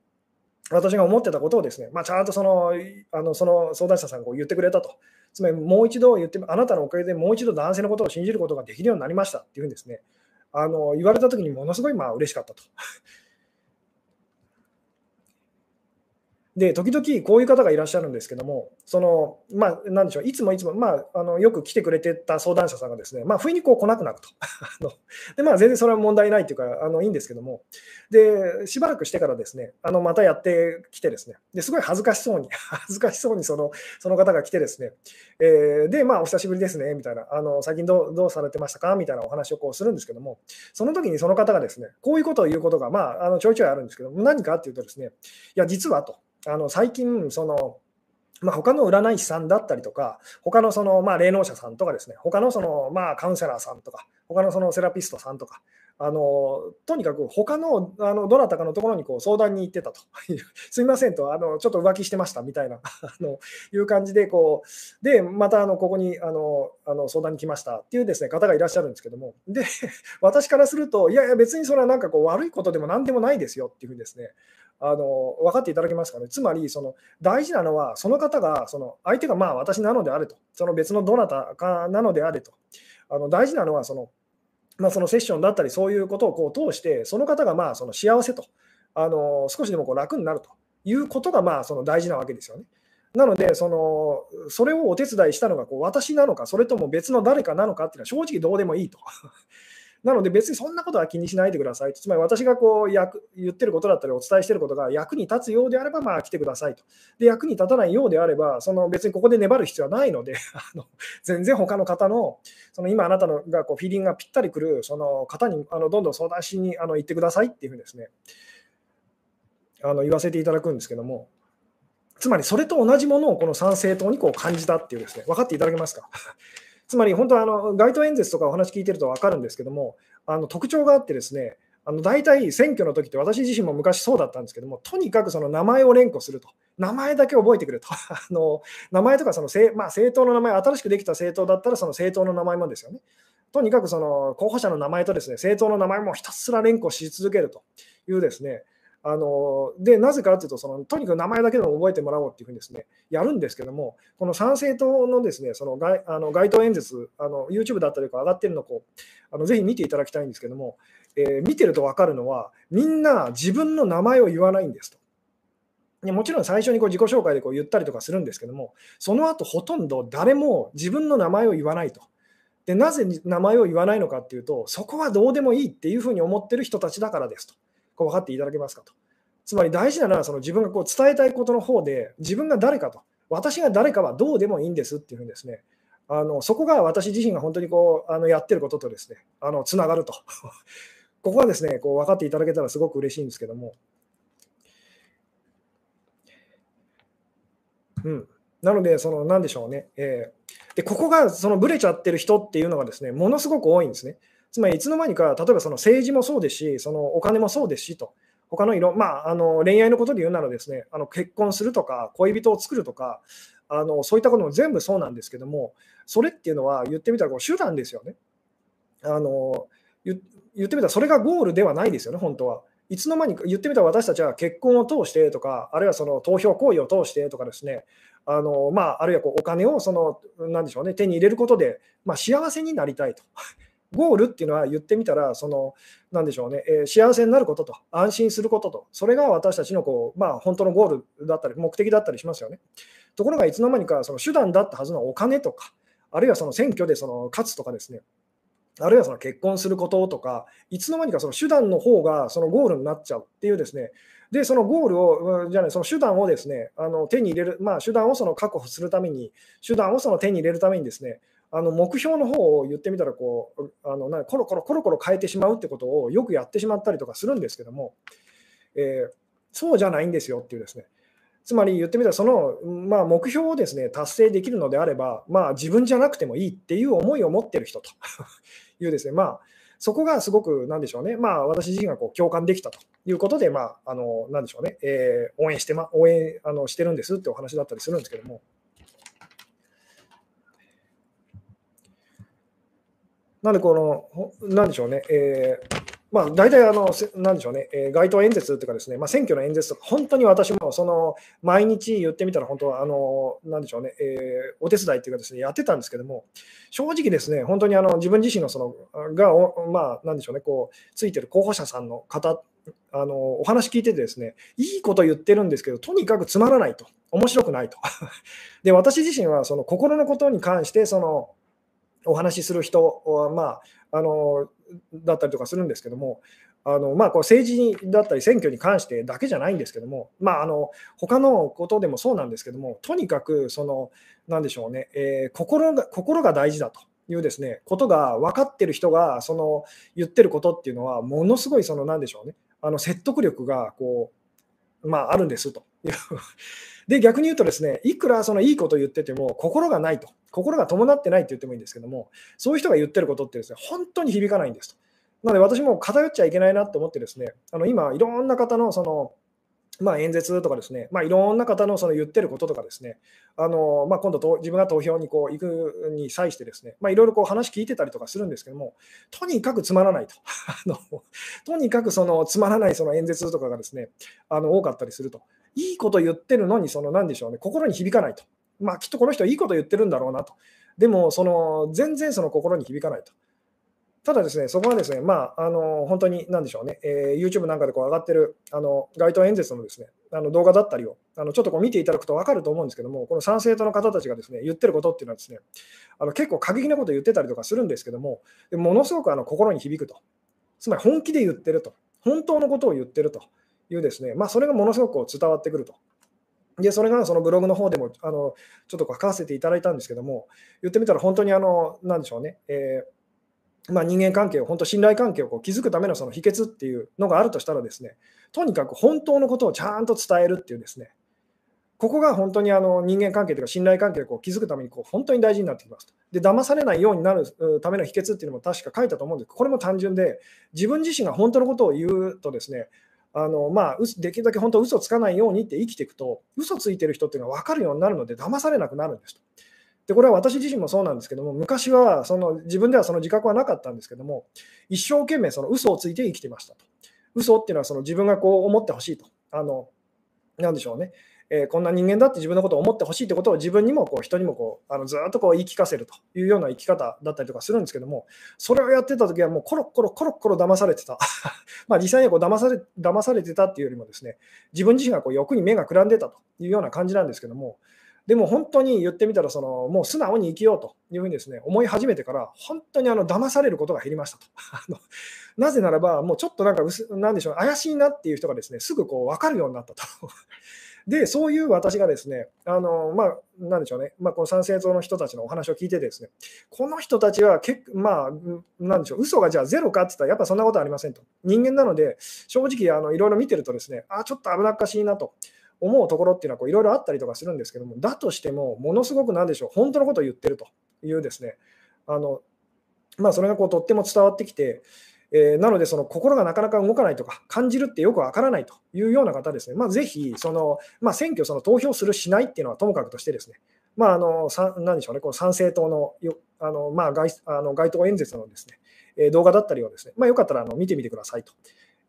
私が思ってたことをですね、まあ、ちゃんとそのあのその相談者さんが言ってくれたと。つまりもう一度言って、あなたのおかげでもう一度男性のことを信じることができるようになりましたっていうふうにですね、あの言われたときにものすごいまあ嬉しかったと。で、時々こういう方がいらっしゃるんですけども、その、まあ、なんでしょう、いつもいつも、まあ、あのよく来てくれてた相談者さんがですね、まあ、不意にこう来なくなると。で、まあ、全然それは問題ないというか、あのいいんですけども、で、しばらくしてからですね、あのまたやってきてですね、ですごい恥ずかしそうに、恥ずかしそうにそのその方が来てですね、えー、で、まあ、お久しぶりですね、みたいな、あの最近どうどうされてましたか？みたいなお話をこうするんですけども、その時にその方がですね、こういうことを言うことが、まあ、あのちょいちょいあるんですけど、何かっていうとですね、いや、実はと。あの最近そのまあ、他の占い師さんだったりとか、他のそのまあ霊能者さんとかですね、他のそのまあカウンセラーさんとか、他のそのセラピストさんとか、あのとにかく他のあのどなたかのところにこう相談に行ってたと、すみませんとあの、ちょっと浮気してましたみたいな あのいう感じでこう、で、またあのここにあのあの相談に来ましたっていうですね方がいらっしゃるんですけども、で、私からすると、いやいや、別にそれはなんかこう悪いことでもなんでもないですよっていうふうにですね、あの分かっていただけますかね？つまり、その大事なのは、その方が、その相手がまあ私なのであれと、その別のどなたかなのであれと、あの大事なのはその、まあ、そのセッションだったり、そういうことをこう通して、その方がまあその幸せと、あの少しでもこう楽になるということがまあその大事なわけですよね。なので、そのそれをお手伝いしたのがこう私なのか、それとも別の誰かなのかっていうのは正直どうでもいいと。なので別にそんなことは気にしないでください。つまり私がこう役言ってることだったりお伝えしてることが役に立つようであればまあ来てくださいと。で役に立たないようであればその別にここで粘る必要はないので あの全然他の方のその今あなたのがこうフィーリングがぴったりくるその方にあのどんどん相談しにあの行ってくださいっていうふうにですねあの言わせていただくんですけども。つまりそれと同じものをこの参政党にこう感じたっていうですね、分かっていただけますか？つまり本当はあの街頭演説とかお話聞いてると分かるんですけども、あの特徴があってですね、あの大体選挙の時って私自身も昔そうだったんですけども、とにかくその名前を連呼すると、名前だけ覚えてくれと、あの名前とかその政,、まあ、政党の名前、新しくできた政党だったらその政党の名前もですよね。とにかくその候補者の名前とですね政党の名前もひたすら連呼し続けるというですね、あのでなぜかというとその、とにかく名前だけでも覚えてもらおうというふうにです、ね、やるんですけども、この参政党のですねその街あの街頭演説、あの YouTube だったりとか上がってるのをあのぜひ見ていただきたいんですけども、えー、見てると分かるのは、みんな自分の名前を言わないんですと。もちろん最初にこう自己紹介でこう言ったりとかするんですけども、その後ほとんど誰も自分の名前を言わないと。でなぜ名前を言わないのかっていうと、そこはどうでもいいっていうふうに思ってる人たちだからですと。こう分かっていただけますかと。つまり大事なのはその自分がこう伝えたいことの方で、自分が誰かと、私が誰かはどうでもいいんですっていうふうにですね、あのそこが私自身が本当にこうあのやってることとですね、あのつながると。ここはですね、こう分かっていただけたらすごく嬉しいんですけども。うん、なので、その何でしょうね、えー、でここがそのブレちゃってる人っていうのがですねものすごく多いんですね。つまりいつの間にか、例えばその政治もそうですし、そのお金もそうですしと、他の色、まあ、あの恋愛のことで言うならですね、あの結婚するとか、恋人を作るとか、あのそういったことも全部そうなんですけども、それっていうのは言ってみたらこう手段ですよね。あの言ってみたらそれがゴールではないですよね、本当は。いつの間にか言ってみたら私たちは結婚を通してとか、あるいはその投票行為を通してとかですね、あのまあ、あるいはこうお金をそのなんでしょう、ね、手に入れることで、まあ、幸せになりたいと。ゴールっていうのは言ってみたら、その、なんでしょうね、えー、幸せになることと、安心することと、それが私たちのこう、まあ、本当のゴールだったり、目的だったりしますよね。ところが、いつの間にかその手段だったはずのお金とか、あるいはその選挙でその勝つとかですね、あるいはその結婚することとか、いつの間にかその手段の方がそのゴールになっちゃうっていうですね、で、そのゴールを、じゃあね、その手段をですね、あの手に入れる、まあ、手段をその確保するために、手段をその手に入れるためにですね、あの目標の方を言ってみたらこうあのなコロコロコロコロ変えてしまうってことをよくやってしまったりとかするんですけども、えー、そうじゃないんですよっていうですね。つまり言ってみたらその、まあ、目標をですね達成できるのであれば、まあ、自分じゃなくてもいいっていう思いを持ってる人と いうですね、まあ、そこがすごく、なんでしょうね、まあ、私自身がこう共感できたということで、まあ、あのなんでしょうね、えー、応援して、ま、応援あのしてるんですってお話だったりするんですけども。なんで、この、なんでしょうね、えー、まあ、大体あの、なんでしょうね、えー、街頭演説というかですね、まあ、選挙の演説とか、本当に私もその毎日言ってみたら、本当はあの、なんでしょうね、えー、お手伝いというかですね、やってたんですけども、正直ですね、本当にあの自分自身のそのが、まあ、なんでしょうね、こう、ついてる候補者さんの方、あのお話聞いててですね、いいこと言ってるんですけど、とにかくつまらないと、面白くないと。で、私自身はその心のことに関して、その、お話しする人は、まあ、あのだったりとかするんですけども、あのまあ、こう政治だったり選挙に関してだけじゃないんですけども、まあ、あの他のことでもそうなんですけども、とにかくその、なんでしょうね、えー、心が心が大事だというですねことが分かってる人がその言ってることっていうのは、ものすごいその、なんでしょうね、あの説得力がこう、まあ、あるんですという。で、逆に言うとですね、いくらそのいいこと言ってても、心がないと、心が伴ってないって言ってもいいんですけども、そういう人が言ってることってですね、本当に響かないんですと。なので、私も偏っちゃいけないなと思ってですね、あの今、いろんな方のその、まあ、演説とかですね、まあ、いろんな方のその言ってることとかですね、あのまあ、今度と、自分が投票にこう行くに際してですね、まあ、いろいろこう話聞いてたりとかするんですけども、とにかくつまらないと。あのとにかくそのつまらないその演説とかがですね、あの多かったりすると。いいこと言ってるのに、その何でしょうね、心に響かないと。まあ、きっとこの人いいこと言ってるんだろうなと。でも、その全然その心に響かないと。ただですね、そこはですね、まあ、あの本当に何でしょうね、えー、YouTube なんかでこう上がってるあの街頭演説のですねあの動画だったりをあのちょっとこう見ていただくと分かると思うんですけども、この参政党の方たちがですね言ってることっていうのはですね、あの結構過激なこと言ってたりとかするんですけども、ものすごくあの心に響くと。つまり本気で言ってると。本当のことを言ってると。いうですね、まあ、それがものすごく伝わってくると。で、それがそのブログの方でもあのちょっと書かせていただいたんですけども、言ってみたら本当にあの、なんでしょうね、えー、まあ、人間関係を、本当信頼関係をこう築くためのその秘訣っていうのがあるとしたらですね、とにかく本当のことをちゃんと伝えるっていうですね、ここが本当にあの人間関係というか信頼関係をこう築くためにこう本当に大事になってきますと。で、騙されないようになるための秘訣っていうのも確か書いたと思うんですけど、これも単純で、自分自身が本当のことを言うとですね、あのまあ、できるだけ本当嘘つかないようにって生きていくと、嘘ついてる人っていうのは分かるようになるので、騙されなくなるんですと。でこれは私自身もそうなんですけども、昔はその自分ではその自覚はなかったんですけども、一生懸命その嘘をついて生きてましたと。嘘っていうのはその自分がこう思ってほしいと。あのなんでしょうね。えー、こんな人間だって自分のことを思ってほしいってことを自分にもこう人にもこうあのずっとこう言い聞かせるというような生き方だったりとかするんですけども、それをやってた時はもうコロコロコロコロ騙されてた。まあ実際にこう騙され騙されてたっていうよりもですね、自分自身がこう欲に目がくらんでたというような感じなんですけども、でも本当に言ってみたらその、もう素直に生きようというふうにです、ね、思い始めてから、本当にあの騙されることが減りましたと。あのなぜならば、もうちょっとなんかなんでしょう、怪しいなっていう人がですねすぐこう分かるようになったと。で、そういう私がですね、あのまあ、なんでしょうね、まあ、この参政党の人たちのお話を聞いてですね、この人たちは結構まあ、なんでしょう、嘘がじゃあゼロかって言ったら、やっぱそんなことありませんと。人間なので、正直あのいろいろ見てるとですね、あ、ちょっと危なっかしいなと。思うところっていうのはいろいろあったりとかするんですけども、だとしても、ものすごくなんでしょう、本当のことを言ってるというですね、あのまあ、それがこうとっても伝わってきて、えー、なので、その心がなかなか動かないとか、感じるってよくわからないというような方ですね、まあ、ぜひその、まあ、選挙、その投票する、しないっていうのはともかくとしてですね、まあ、あのなんでしょうね、この参政党のよあの、まあ、街あの街頭演説のですね、えー、動画だったりをですね、まあ、よかったらあの見てみてくださいと。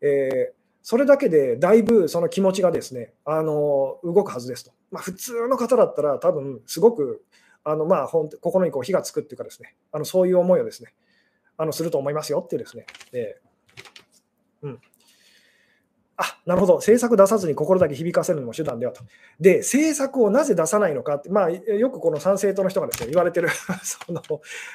えーそれだけでだいぶその気持ちがですねあの動くはずですと。まあ、普通の方だったら多分すごくあのまあ心にこう火がつくっていうかですねあのそういう思いをですねあのすると思いますよっていうですね、えー、うん、あなるほど、政策出さずに心だけ響かせるのも手段ではと。で、政策をなぜ出さないのかって、まあ、よくこの参政党の人がですね言われてる その、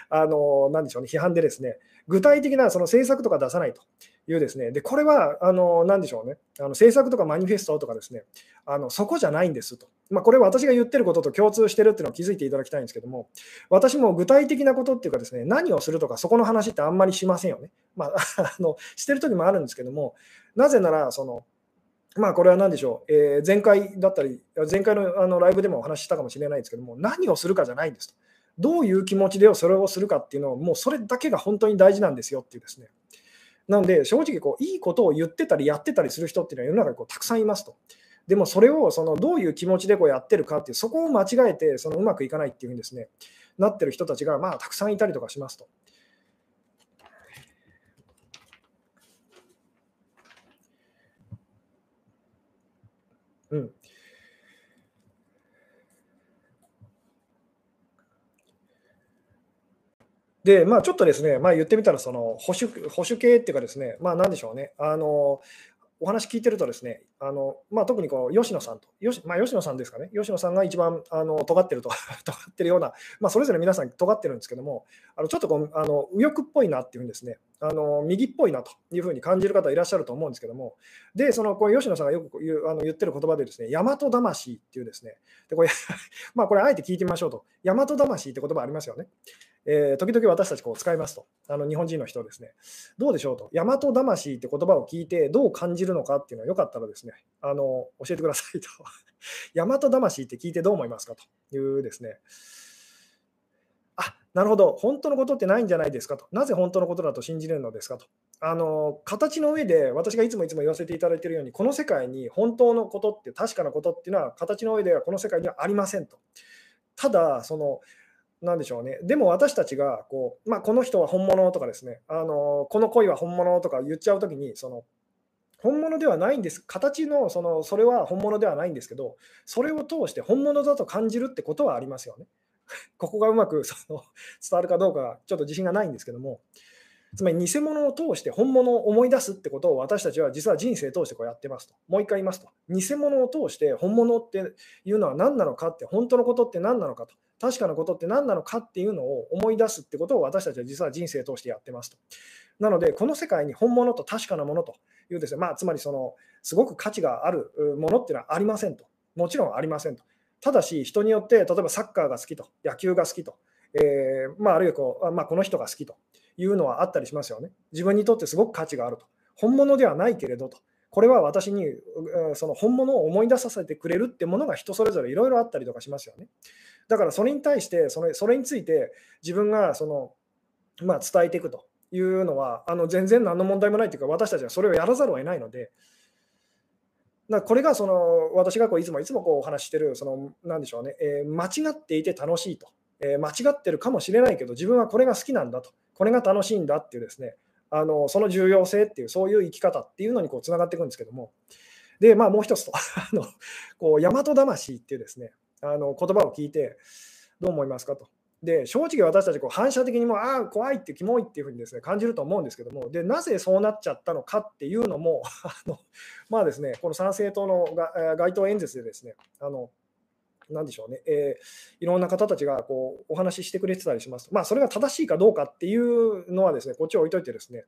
あの、なんでしょうね、批判でですね、具体的なその政策とか出さないというですね、でこれは、あの、なんでしょうね、あの政策とかマニフェストとかですね、あのそこじゃないんですと。まあ、これは私が言ってることと共通してるっていうのを気づいていただきたいんですけども、私も具体的なことっていうかですね、何をするとか、そこの話ってあんまりしませんよね。まあ、あのしてる時もあるんですけども、なぜなら、その、まあ、これは何でしょう、えー、前回だったり、前回のあのライブでもお話ししたかもしれないですけども、何をするかじゃないんですと。どういう気持ちでそれをするかっていうのを、もうそれだけが本当に大事なんですよっていうですね。なので、正直こう、いいことを言ってたりやってたりする人っていうのは世の中にこうたくさんいますと。でもそれをそのどういう気持ちでこうやってるかっていう、そこを間違えてそのうまくいかないっていうふうにですね、なってる人たちがまあたくさんいたりとかしますと。うん。で、まあ、ちょっとですね、まあ、言ってみたら、その保守保守系っていうかですね、まあ、なんでしょうね、あのお話聞いてるとですね、あのまあ、特にこう吉野さんと、吉,、まあ、吉野さんですかね、吉野さんが一番あの尖ってると、尖ってるような、まあ、それぞれ皆さん尖ってるんですけども、あのちょっとこうあの右翼っぽいなっていうふうにですね、あの右っぽいなというふうに感じる方いらっしゃると思うんですけども、で、そのこう吉野さんがよく言うあの言ってる言葉でですね、大和魂っていうですね、でこれ まあこれあえて聞いてみましょうと、大和魂って言葉ありますよね。えー、時々私たちこう使いますと、あの日本人の人ですね、どうでしょうと、大和魂って言葉を聞いてどう感じるのかっていうのはよかったらですね、あの教えてくださいと。大和魂って聞いてどう思いますかというですね、あなるほど、本当のことってないんじゃないですかと、なぜ本当のことだと信じれるのですかと。あの形の上で私がいつもいつも言わせていただいているようにこの世界に本当のことって確かなことっていうのは形の上ではこの世界にはありませんと。ただそのなんでしょうね、でも私たちがこう、まあ、この人は本物とかですね、あのこの恋は本物とか言っちゃうときに、その本物ではないんです、形のそのそれは本物ではないんですけど、それを通して本物だと感じるってことはありますよね。ここがうまくその伝わるかどうか、ちょっと自信がないんですけども、つまり偽物を通して本物を思い出すってことを私たちは実は人生通してこうやってますと。もう一回言いますと。偽物を通して本物っていうのは何なのかって、本当のことって何なのかと。確かなことって何なのかっていうのを思い出すってことを私たちは実は人生通してやってますと。なので、この世界に本物と確かなものというですね、まあ、つまりその、すごく価値があるものっていうのはありませんと。もちろんありませんと。ただし、人によって、例えばサッカーが好きと、野球が好きと、えー、まあ、あるいはこう、まあ、この人が好きというのはあったりしますよね。自分にとってすごく価値があると。本物ではないけれどと。これは私にその本物を思い出させてくれるってものが人それぞれいろいろあったりとかしますよね。だからそれに対してそれ、それについて自分がその、まあ、伝えていくというのは、あの全然何の問題もないというか、私たちはそれをやらざるを得ないので、だこれがその私がこういつもいつもこうお話してる、そのなんでしょうね、えー、間違っていて楽しいと。えー、間違ってるかもしれないけど、自分はこれが好きなんだと、これが楽しいんだっていうですね、あのその重要性っていう、そういう生き方っていうのにこうつながっていくんですけども、で、まあ、もう一つと、あのこう大和魂っていうですね、あの言葉を聞いて、どう思いますかと。で正直私たちこう反射的にもああ怖いってキモいっていうふうにですね感じると思うんですけども。でなぜそうなっちゃったのかっていうのも あのまあですねこの参政党の街頭演説でですねあのなんでしょうね、えー、いろんな方たちがこうお話ししてくれてたりします。まあ、それが正しいかどうかっていうのはですね、こっちを置いといてですね、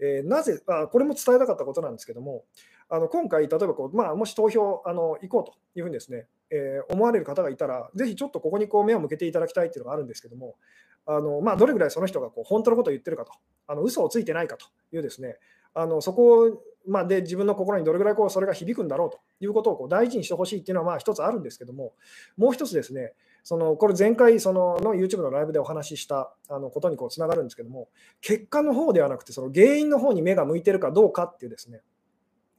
えー、なぜあ、これも伝えたかったことなんですけども、あの今回、例えばこう、まあ、もし投票あの行こうというふうにですね、えー、思われる方がいたら、ぜひちょっとここにこう目を向けていただきたいっていうのがあるんですけども、あのまあ、どれぐらいその人がこう本当のことを言ってるかと、あの嘘をついてないかというですね、あのそこまあ、で自分の心にどれぐらいこうそれが響くんだろうということをこう大事にしてほしいっていうのはまあ一つあるんですけども、もう一つですね、そのこれ前回そのの YouTube のライブでお話ししたあのことにこうつながるんですけども、結果の方ではなくて、その原因の方に目が向いてるかどうかっていうですね、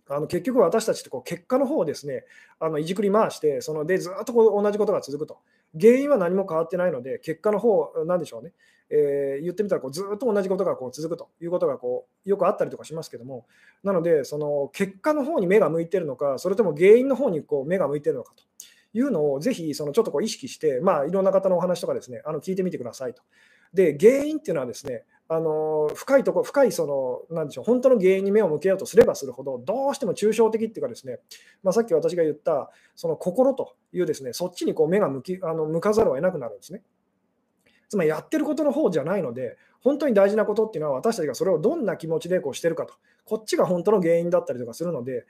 あの結局私たちってこう結果の方をですね、あのいじくり回して、そのでずっとこう同じことが続くと。原因は何も変わってないので、結果の方、なんでしょうね、えー、言ってみたらこうずっと同じことがこう続くということがこうよくあったりとかしますけども、なので、その結果の方に目が向いてるのか、それとも原因の方にこう目が向いてるのかというのをぜひそのちょっとこう意識して、まあ、いろんな方のお話とかですね、あの聞いてみてくださいと。で、原因っていうのはですね、あの深いとこ深いその、なんでしょう、本当の原因に目を向けようとすればするほど、どうしても抽象的っていうかですね、まあ、さっき私が言った、その心というですね、そっちにこう目が向きあの向かざるを得なくなるんですね。つまりやってることの方じゃないので、本当に大事なことっていうのは、私たちがそれをどんな気持ちでこうしてるかと、こっちが本当の原因だったりとかするので、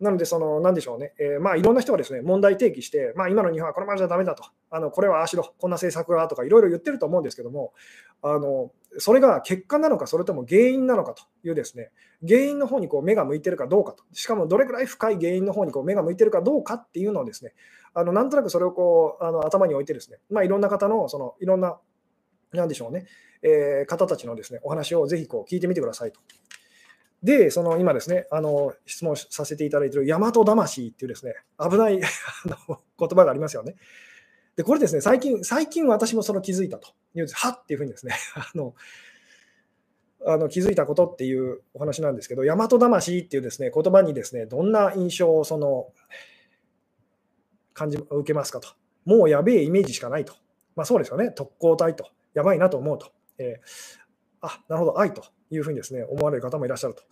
なので、その、なんでしょうね、えー、まあ、いろんな人がですね、問題提起して、まあ、今の日本はこのままじゃだめだと、あのこれはああしろ、こんな政策がとか、いろいろ言ってると思うんですけども、あのそれが結果なのか、それとも原因なのかというですね、原因の方にこう目が向いてるかどうかと、しかもどれくらい深い原因の方にこう目が向いてるかどうかっていうのをですね、あのなんとなくそれをこうあの頭に置いてですね、まあ、いろんな方の、そのいろんな、なんでしょうね、えー、方たちのですね、お話をぜひこう聞いてみてくださいと。で、その今ですね、あの質問させていただいている大和魂っていうですね、危ない 言葉がありますよね。で、これですね、最近、最近私もその気づいたという、はっていうふうにですね、あのあの気づいたことっていうお話なんですけど、大和魂っていうですね、言葉にですね、どんな印象をその感じ受けますかと。もうやべえイメージしかないと。まあそうですよね、特攻隊と。やばいなと思うと。えー、あ、なるほど、愛というふうにですね、思われる方もいらっしゃると。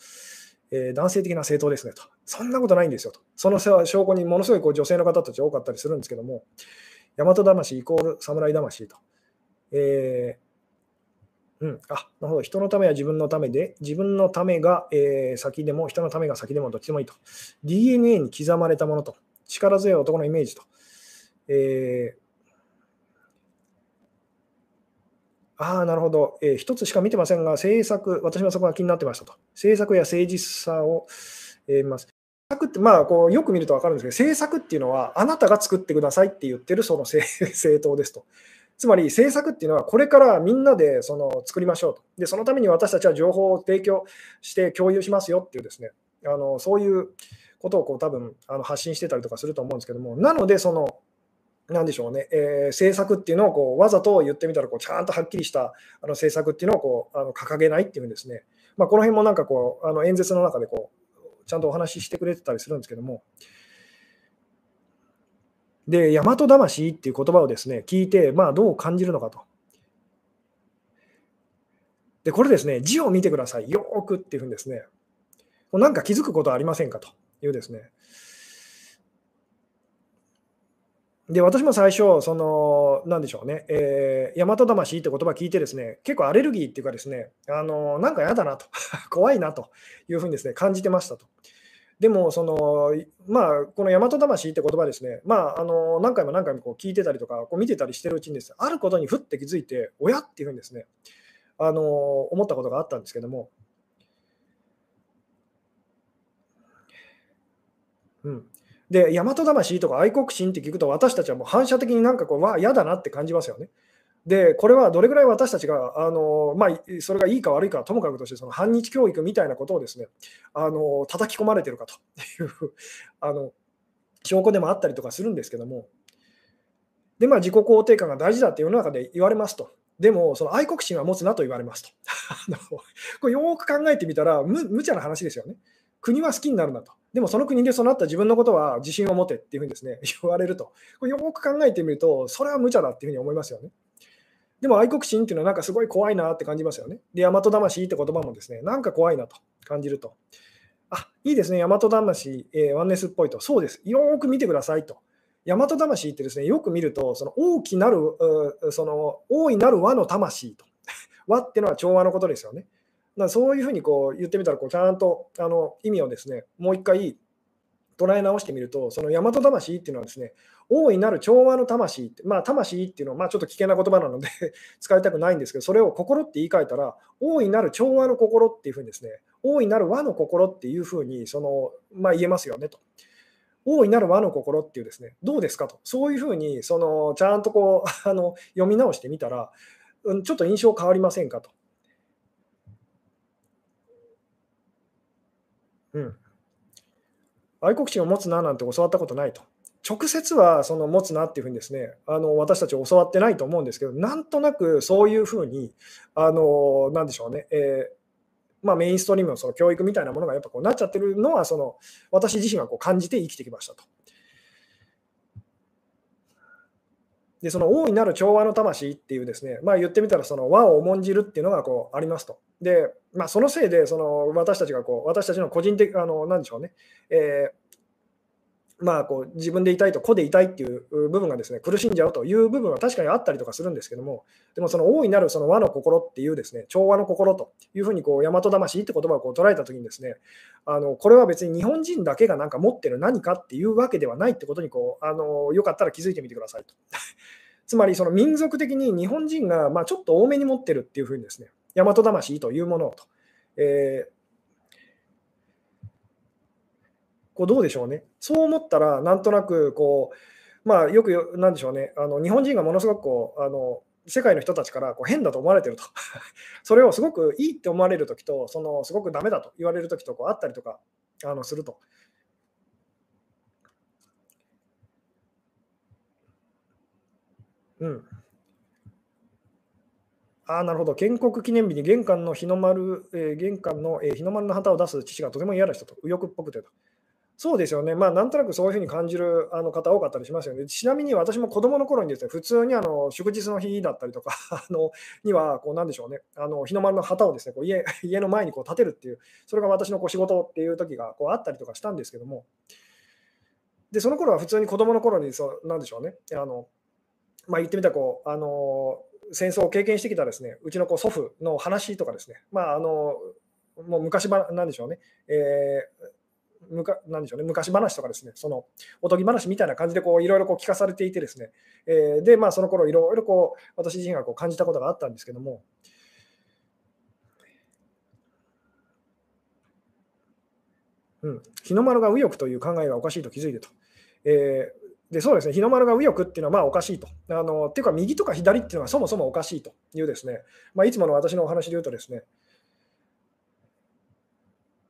えー、男性的な政党ですねと。そんなことないんですよと。その証拠にものすごいこう女性の方たち多かったりするんですけども、大和魂イコール侍魂と。えー、うん、あ、なるほど。人のためは自分のためで、自分のためが、えー、先でも、人のためが先でもどっちでもいいと。DNA に刻まれたものと。力強い男のイメージと。えーああ、なるほど。えー、一つしか見てませんが、政策、私もそこが気になってましたと。政策や誠実さを、えー、見ます。政策って、まあ、こうよく見ると分かるんですけど、政策っていうのは、あなたが作ってくださいって言ってるその政党 ですと。つまり政策っていうのは、これからみんなでその作りましょうと。で、そのために私たちは情報を提供して共有しますよっていうですね、あのそういうことをこう多分あの発信してたりとかすると思うんですけども、なので、そのなんでしょうね、えー、政策っていうのをこうわざと言ってみたらこう、ちゃんとはっきりしたあの政策っていうのをこうあの掲げないっていうんですね、まあ、この辺もなんかこうあの演説の中でこうちゃんとお話ししてくれてたりするんですけども、で、大和魂っていう言葉をですね聞いて、まあ、どう感じるのかと。で、これですね、字を見てください、よーくっていうふうにですね、なんか気づくことありませんかと。いうですね、で、私も最初、その、なんでしょうね、えー、大和魂って言葉聞いてですね、結構アレルギーっていうかですね、あの、なんか嫌だなと、怖いなというふうにですね、感じてましたと。でも、その、まあ、この大和魂って言葉ですね、まあ、あの、何回も何回もこう聞いてたりとか、こう見てたりしてるうちにです、ね、あることにふって気づいて、親っていうふうにですね、あの、思ったことがあったんですけども、うん。で、大和魂とか愛国心って聞くと、私たちはもう反射的になんかこう、わ、嫌だなって感じますよね。で、これはどれぐらい私たちが、あのまあ、それがいいか悪いかはともかくとして、その反日教育みたいなことをですね、あの叩き込まれてるかという あの証拠でもあったりとかするんですけども、で、まあ、自己肯定感が大事だって世の中で言われますと。でも、その愛国心は持つなと言われますと。これよく考えてみたら無、無茶な話ですよね。国は好きになるんだと。でもその国で育った自分のことは自信を持てっていうふうにですね、言われると。これよく考えてみると、それは無茶だっていうふうに思いますよね。でも愛国心っていうのはなんかすごい怖いなって感じますよね。で、大和魂って言葉もですね、なんか怖いなと感じると。あ、いいですね、大和魂、えー、ワンネスっぽいと。そうです。よく見てくださいと。大和魂ってですね、よく見ると、その大きなる、その大いなる和の魂と。和っていうのは調和のことですよね。だそういうふうにこう言ってみたらこう、ちゃんとあの意味をですね、もう一回捉え直してみると、その大和魂っていうのはですね、大いなる調和の魂って、まあ、魂っていうのは、まあ、ちょっと危険な言葉なので 使いたくないんですけど、それを心って言い換えたら、大いなる調和の心っていうふうにですね、大いなる和の心っていうふうにその、まあ、言えますよねと。大いなる和の心っていうですね、どうですかと、そういうふうにそのちゃんとこうあの読み直してみたら、うん、ちょっと印象変わりませんかと。うん。愛国心を持つななんて教わったことないと。直接はその持つなっていうふうにですね、あの私たち教わってないと思うんですけど、なんとなくそういうふうに、あのなんでしょうね、えーまあ、メインストリームのその教育みたいなものがやっぱこうなっちゃってるのはその私自身がこう感じて生きてきましたと。でその大いなる調和の魂っていうですね、まあ、言ってみたらその和を重んじるっていうのがこうありますと。で、まあ、そのせいでその私たちがこう私たちの個人的あのなんでしょうね、えーまあ、こう自分でいたいと、個でいたいっていう部分がですね苦しんじゃうという部分は確かにあったりとかするんですけども、でもその大いなるその和の心っていうですね調和の心というふうにこう大和魂って言葉をこう捉えたときにですねあのこれは別に日本人だけがなんか持ってる何かっていうわけではないってことにこうあのよかったら気づいてみてくださいと。つまりその民族的に日本人がまあちょっと多めに持ってるっていうふうにですね大和魂というものをと。えーこうどうでしょうね。そう思ったら、なんとなくこう、まあ、よくなんでしょうね、あの日本人がものすごくこうあの世界の人たちからこう変だと思われてると、それをすごくいいって思われるときと、そのすごくダメだと言われるときとこうあったりとかあのすると。うん。ああ、なるほど。建国記念日に玄関の日の丸、えー、玄関の、えー、日の丸の旗を出す父がとても嫌な人と、右翼っぽくてと。そうですよね、まあ、なんとなくそういうふうに感じるあの方多かったりしますよね。ちなみに私も子供の頃にですね、普通にあの祝日の日だったりとか あのには、こうなんでしょうね、あの日の丸の旗をですねこう家 家の前にこう立てるっていう、それが私のこう仕事っていう時がこうあったりとかしたんですけども、でその頃は普通に子供の頃にそう、なんでしょうね、あのまあ、言ってみたらこう、あの戦争を経験してきたですねうちのこう祖父の話とかですね、まあ、あのもう昔ばなんでしょうね、えーむかなんでしょうね、昔話とかですね、そのおとぎ話みたいな感じでこういろいろこう聞かされていてですね、えー、で、まあ、その頃いろいろこう私自身がこう感じたことがあったんですけども、うん、日の丸が右翼という考えがおかしいと気づいてと。えー、でそうですね、日の丸が右翼っていうのはまあおかしいと。あのっていうか、右とか左っていうのはそもそもおかしいというですね、まあ、いつもの私のお話で言うとですね、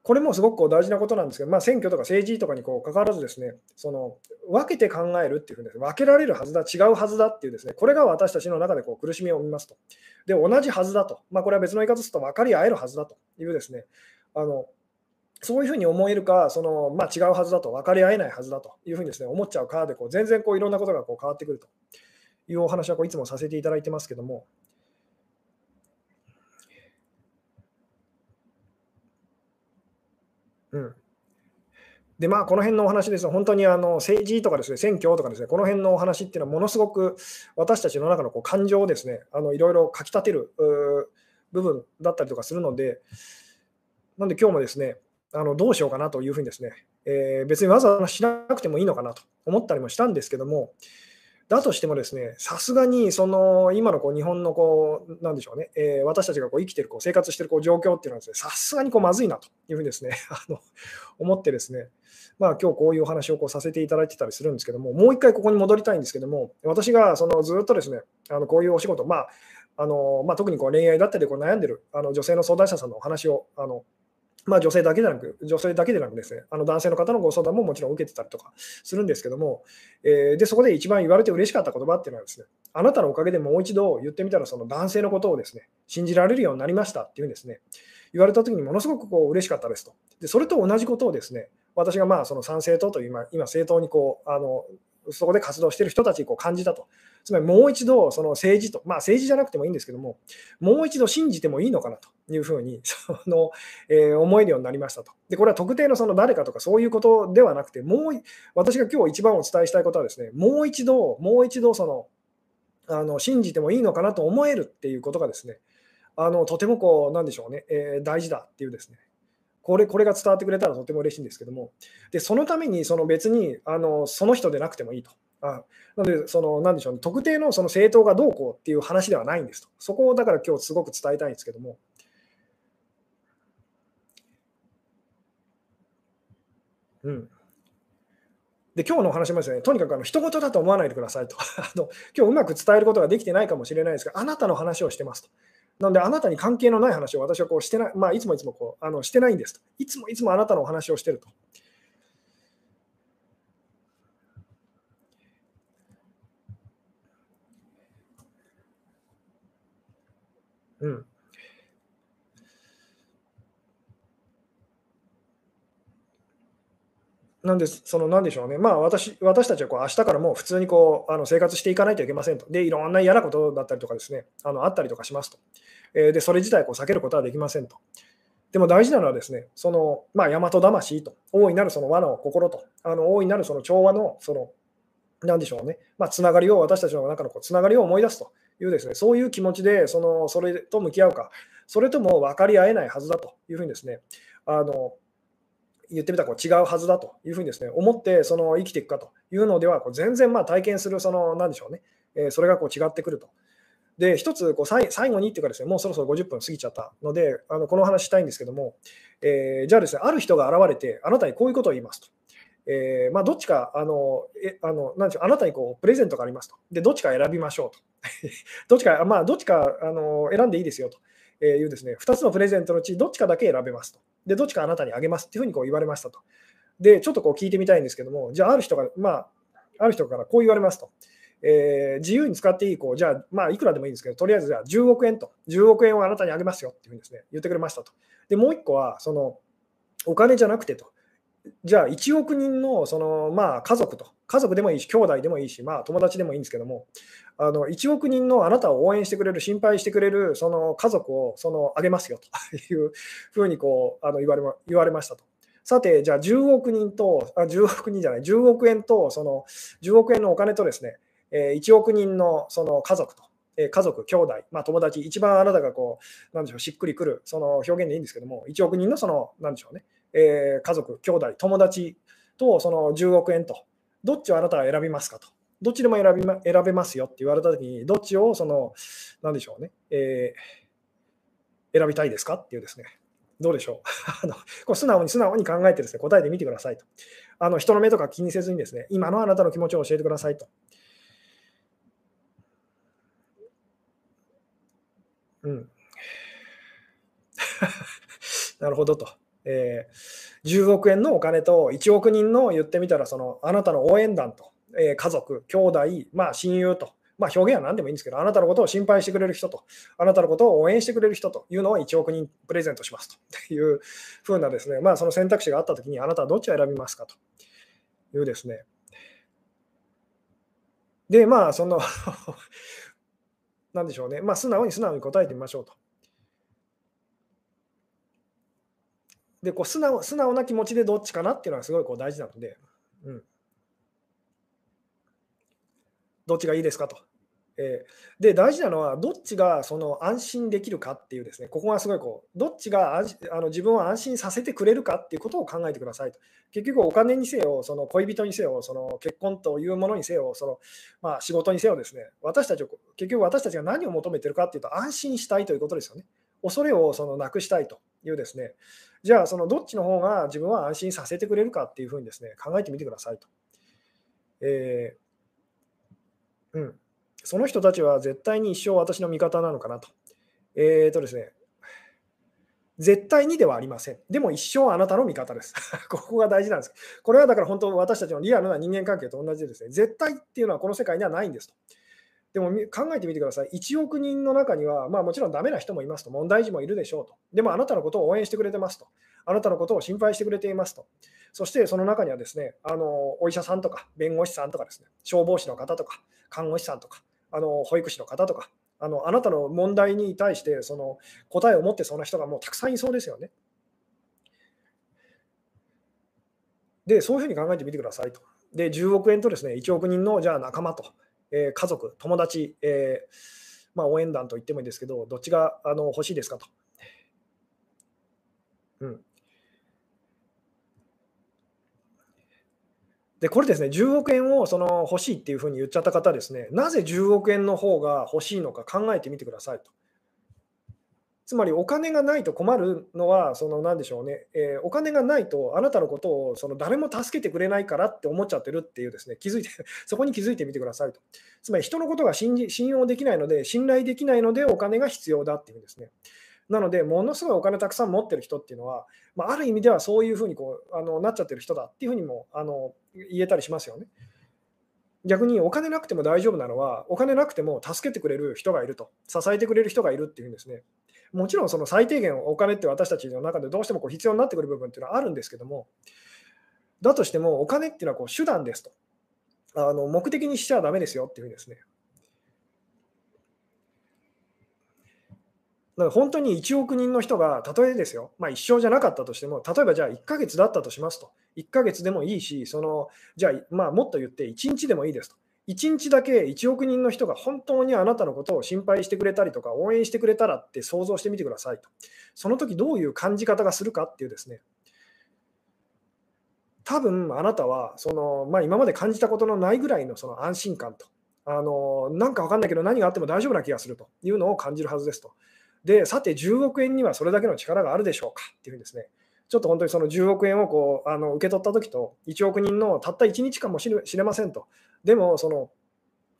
これもすごくこう大事なことなんですけど、まあ、選挙とか政治とかにこう関わらずですね、その分けて考えるっていうふうに、分けられるはずだ、違うはずだっていうですね、これが私たちの中でこう苦しみを生みますと。で、同じはずだと。まあ、これは別の言い方すると分かり合えるはずだと。いうですね、あのそういうふうに思えるか、そのまあ、違うはずだと、分かり合えないはずだと。いうふうにです、ね、思っちゃうかでこう、全然こういろんなことがこう変わってくると。いうお話はこういつもさせていただいてますけども、うん。で、まあ、この辺のお話です本当にあの政治とかですね、選挙とかですね、この辺のお話っていうのは、ものすごく私たちの中のこう感情をですね、あのいろいろかきたてる部分だったりとかするので、なんで今日もですね、あのどうしようかなというふうにですね、えー、別にわざわざしなくてもいいのかなと思ったりもしたんですけども、だとしてもですね、さすがにその今のこう日本のこう、なんでしょうね、えー、私たちがこう生きてる、こう生活してるこう状況っていうのはですね、さすがにこうまずいなというふうにですね、あの思ってですね、まあ今日こういうお話をこうさせていただいてたりするんですけども、もう一回ここに戻りたいんですけども、私がそのずっとですね、あのこういうお仕事、まああのまあ、特にこう恋愛だったりこう悩んでるあの女性の相談者さんのお話をあのまあ、女性だけでなく、女性だけでなくですね、あの男性の方のご相談ももちろん受けてたりとかするんですけども、えー、でそこで一番言われて嬉しかった言葉っていうのはですね、あなたのおかげでもう一度言ってみたら、その男性のことをですね、信じられるようになりましたっていうんですね、言われたときにものすごくこう嬉しかったですと。でそれと同じことをですね、私がまあその参政党という今、今政党にこうあのそこで活動している人たちにこう感じたと。つまりもう一度その政治と、まあ政治じゃなくてもいいんですけども、もう一度信じてもいいのかなというふうに その、えー、思えるようになりましたと。で、これは特定のその誰かとかそういうことではなくて、もう私が今日一番お伝えしたいことはですね、もう一度、もう一度その、あの信じてもいいのかなと思えるっていうことがですね、あのとてもこう、なんでしょうね、えー、大事だっていうですね、これこれが伝わってくれたらとても嬉しいんですけども、でそのためにその別にあのその人でなくてもいいと。あなので、その、なんでしょうね、特定のその政党がどうこうっていう話ではないんですと。そこをだから今日すごく伝えたいんですけども。うん。で、今日のお話もですね、とにかくあの人事だと思わないでくださいと。あの今日うまく伝えることができてないかもしれないですが、あなたの話をしてますと。なので、あなたに関係のない話を私はこうしてない、まあ、いつもいつもこうあのしてないんですと。いつもいつもあなたのお話をしてると。うん。なんです、そのなんでしょうね、まあ私私たちはこう明日からもう普通にこうあの生活していかないといけませんと。で、いろんな嫌なことだったりとかですね、あのあったりとかしますと。えー、で、それ自体こう避けることはできませんと。でも大事なのはですね、その、まあ、大和魂と、大いなるその和の心と、あの大いなるその調和の、その、なんでしょうね、まあ、つながりを、私たちの中のこうつながりを思い出すというですね、そういう気持ちで、その、それと向き合うか、それとも分かり合えないはずだというふうにですね、あの、言ってみたらこう違うはずだというふうにですね、思ってその生きていくかというのでは、全然まあ体験する、その、なんでしょうね、え、それがこう違ってくると。で、一つこう最後にっていうかですね、もうそろそろ50分過ぎちゃったので、あのこの話したいんですけども、えー、じゃあですね、ある人が現れて、あなたにこういうことを言いますと。えー、まあ、どっちか、あの、えあのなんでしょう、あなたにこうプレゼントがありますと。で、どっちか選びましょうと。どっちか、まあ、どっちかあの選んでいいですよというですね、2つのプレゼントのうち、どっちかだけ選べますと。で、どっちかあなたにあげますっていうふうにこう言われましたと。で、ちょっとこう聞いてみたいんですけども、じゃあ、ある人が、まあ、ある人からこう言われますと。えー、自由に使っていい、こう、じゃあ、まあ、いくらでもいいんですけど、とりあえずじゃあ10億円と、10億円をあなたにあげますよっていうふうにですね、言ってくれましたと。で、もう一個は、その、お金じゃなくてと、じゃあ1億人のその、まあ、家族と、家族でもいいし、兄弟でもいいし、まあ、友達でもいいんですけども、あの1億人のあなたを応援してくれる、心配してくれるその家族をそのあげますよというふうにこうあの言われ言われましたと。さて、じゃあ10億人と、あ10億人じゃない、10億円と、その10億円のお金とですね、え1億人のその家族と、え家族、兄弟、まあ、友達、一番あなたがこう、なんでしょう、しっくりくる、その表現でいいんですけども、1億人のその、なんでしょうね、えー、家族、兄弟、友達とその10億円と、どっちをあなたは選びますかと。どっちでも選び、ま、選べますよって言われたときに、どっちをその、なんでしょうね、えー、選びたいですかっていうですね、どうでしょう あのこう素直に素直に考えてですね、答えてみてくださいと。あの人の目とか気にせずにですね、今のあなたの気持ちを教えてくださいと。うん。なるほどと。えー、10億円のお金と1億人の言ってみたらそのあなたの応援団と、えー、家族、兄弟、まあ、親友と、まあ、表現は何でもいいんですけど、あなたのことを心配してくれる人と、あなたのことを応援してくれる人というのを1億人プレゼントしますというふうなですね、まあ、その選択肢があったときに、あなたはどっちを選びますかというですね。で、まあ、その なんでしょうね、まあ、素直に素直に答えてみましょうと。で、こう素直素直な気持ちでどっちかなっていうのはすごいこう大事なので、うん。どっちがいいですかと。えー、で、大事なのは、どっちがその安心できるかっていうですね、ここがすごいこう、どっちがあの自分を安心させてくれるかっていうことを考えてくださいと。結局、お金にせよ、その恋人にせよ、その結婚というものにせよ、そのまあ、仕事にせよですね、私たちを、結局私たちが何を求めてるかっていうと、安心したいということですよね。恐れをそのなくしたいというですね、じゃあ、そのどっちの方が自分は安心させてくれるかっていうふうにですね、考えてみてくださいと。えー、うん。その人たちは絶対に一生私の味方なのかなと。えーとですね、絶対にではありません。でも一生あなたの味方です。ここが大事なんです。これはだから本当私たちのリアルな人間関係と同じでですね、絶対っていうのはこの世界にはないんですと。でも考えてみてください。1億人の中には、まあもちろんダメな人もいますと、問題児もいるでしょうと。でもあなたのことを応援してくれてますと。あなたのことを心配してくれていますと。そしてその中にはですね、あのお医者さんとか弁護士さんとかですね、消防士の方とか、看護師さんとか、あの保育士の方とか、あのあなたの問題に対してその答えを持ってそうな人がもうたくさんいそうですよね。で、そういうふうに考えてみてくださいと。で、10億円とですね、1億人のじゃあ仲間と、えー、家族、友達、えー、まあ、応援団と言ってもいいですけど、どっちがあの欲しいですかと。うん、で、これですね、10億円をその欲しいっていうふうに言っちゃった方ですね、なぜ10億円の方が欲しいのか考えてみてくださいと。つまりお金がないと困るのは、その何でしょうね、えー、お金がないとあなたのことをその誰も助けてくれないからって思っちゃってるっていうですね、気づいて、そこに気づいてみてくださいと。つまり人のことが信じ信用できないので、信頼できないのでお金が必要だっていうんですね。なので、ものすごいお金たくさん持ってる人っていうのは、まあ、ある意味ではそういうふうにこうあのなっちゃってる人だっていうふうにもあの言えたりしますよね。逆にお金なくても大丈夫なのは、お金なくても助けてくれる人がいると、支えてくれる人がいるっていうんですね。もちろんその最低限お金って私たちの中でどうしてもこう必要になってくる部分っていうのはあるんですけども、だとしてもお金っていうのはこう手段ですと。あの目的にしちゃだめですよっていうふうにですね。だから本当に1億人の人が、たとえですよ、まあ、一生じゃなかったとしても、例えばじゃあ1ヶ月だったとしますと、1ヶ月でもいいし、そのじゃあ、まあ、もっと言って1日でもいいですと。1日だけ1億人の人が本当にあなたのことを心配してくれたりとか、応援してくれたらって想像してみてくださいと。その時どういう感じ方がするかっていうですね、多分あなたはその、まあ、今まで感じたことのないぐらいのその安心感と、あのなんか分かんないけど何があっても大丈夫な気がするというのを感じるはずですと。で、さて10億円にはそれだけの力があるでしょうかっていうふうにですね、ちょっと本当にその10億円をこうあの受け取ったときと、1億人のたった1日間もしれませんと。でも、その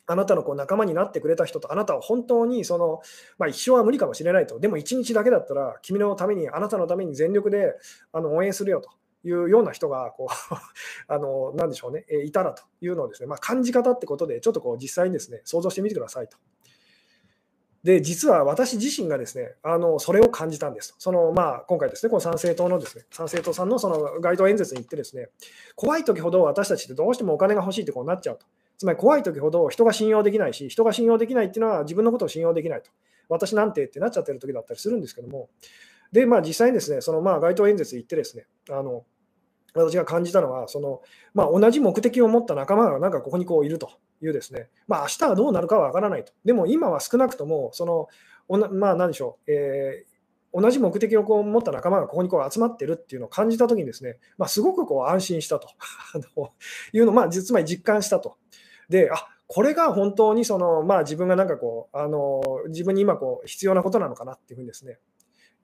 あなたのこう仲間になってくれた人と、あなたは本当にその、まあ、一生は無理かもしれないと、でも1日だけだったら、君のために、あなたのために全力であの応援するよというような人がこう あの、なんでしょうね、いたらというのをですね、まあ、感じ方ってことで、ちょっとこう実際にですね、想像してみてくださいと。で、実は私自身がですね、あのそれを感じたんです。そのまあ、今回ですね、この参政党のですね、参政党さんのその街頭演説に行ってですね、怖い時ほど私たちってどうしてもお金が欲しいってこうなっちゃうと。つまり怖い時ほど人が信用できないし、人が信用できないっていうのは自分のことを信用できないと。私なんてってなっちゃってる時だったりするんですけども、で、まあ実際にですね、そのまあ街頭演説行ってですね、あの私が感じたのは、そのまあ、同じ目的を持った仲間がなんかここにこういるというですね、まあ明日はどうなるかは分からないと。でも今は少なくとも、そのおなまあ何でしょう、えー、同じ目的をこう持った仲間がここにこう集まってるっていうのを感じたときにですね、まあ、すごくこう安心したと いうのを、まあ、つまり実感したと。で、あこれが本当にその、まあ、自分がなんかこうあの自分に今こう必要なことなのかなっていうふうにですね、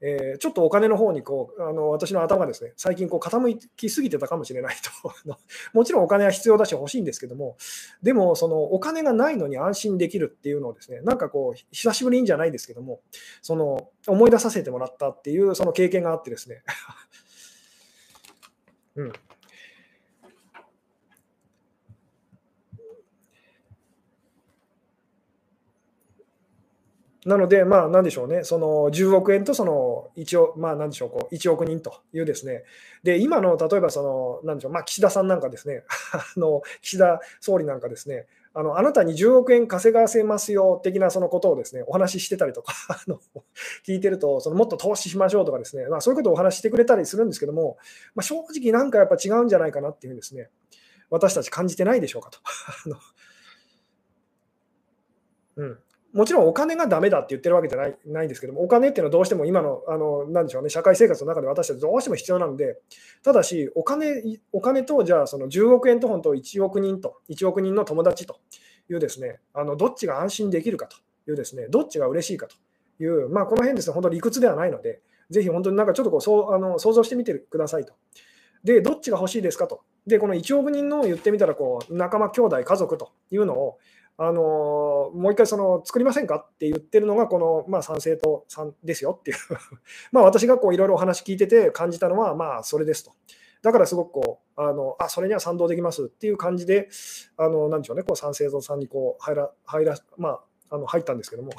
えー、ちょっとお金の方にこうあの私の頭がですね最近こう傾きすぎてたかもしれないと。もちろんお金は必要だし欲しいんですけどもでもそのお金がないのに安心できるっていうのをですねなんかこう久しぶりにじゃないですけどもその思い出させてもらったっていうその経験があってですね。うん。なので、まあ、なんでしょうね、その10億円とその1億、まあ、なんでしょう、こう1億人というですね、で、今の例えばその、なんでしょう、まあ、岸田さんなんかですね、あの岸田総理なんかですね、あのあなたに10億円稼がせますよ的なそのことをですねお話ししてたりとか あの聞いてると、そのもっと投資しましょうとかですね、まあ、そういうことをお話ししてくれたりするんですけども、まあ、正直なんかやっぱ違うんじゃないかなっていうふうにですね、私たち感じてないでしょうかと。あのうん、もちろんお金がダメだって言ってるわけじゃないないんですけども、お金っていうのはどうしても今の、あのなでしょうね、社会生活の中で私たちどうしても必要なので、ただし、お金お金と、じゃあ、その10億円と本当1億人と、1億人の友達というですね、あのどっちが安心できるかというですね、どっちが嬉しいかという、まあ、この辺ですね、本当理屈ではないので、ぜひ本当になんかちょっとこうそうあの想像してみてくださいと。で、どっちが欲しいですかと。で、この1億人の言ってみたらこう、仲間、兄弟、家族というのをあのもう一回その作りませんかって言ってるのが、この、まあ、賛成と賛ですよっていう まあ私がいろいろお話聞いてて感じたのは、まあそれですと。だからすごくこう、あのあそれには賛同できますっていう感じで、あのなんでしょうね、こう賛成とさんにこう入ら入ら、まあ、あの入ったんですけども。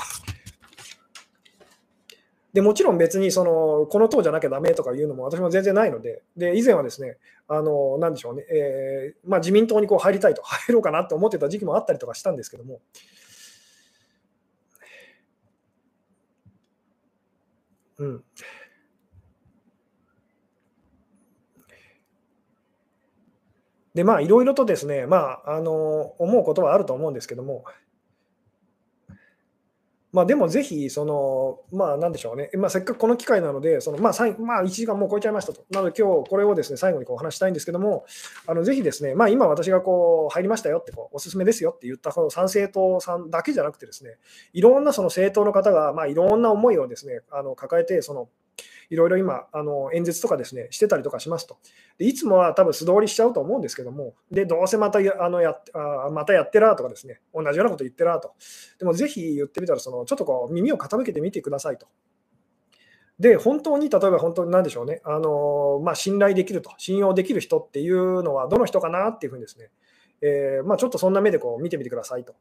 でもちろん別にそのこの党じゃなきゃだめとかいうのも私も全然ないので、で以前はですね、あのなんでしょうね、えーまあ、自民党にこう入りたいと、入ろうかなと思ってた時期もあったりとかしたんですけども、うん。で、まあ、いろいろとですね、まあ、あの思うことはあると思うんですけども、まあ、でもぜひ、その、まあ、なんでしょうね、まあ、せっかくこの機会なので、そのまあ、まあ、1時間もう超えちゃいましたと。なので、今日これをですね、最後にこうお話したいんですけども、あのぜひですね、まあ、今私がこう入りましたよってこう、おすすめですよって言ったこの参政党さんだけじゃなくてですね、いろんなその政党の方が、まあ、いろんな思いをですね、あの抱えて、その、いろいろ今、あの演説とかですね、してたりとかしますと。でいつもは多分素通りしちゃうと思うんですけども、でどうせまたあのやあまたやってらとかですね、同じようなこと言ってらと。でもぜひ言ってみたら、そのちょっとこう耳を傾けてみてくださいと。で、本当に例えば本当に何でしょうね、あのまあ、信頼できると、信用できる人っていうのはどの人かなっていうふうにですね、えー、まあ、ちょっとそんな目でこう見てみてくださいと。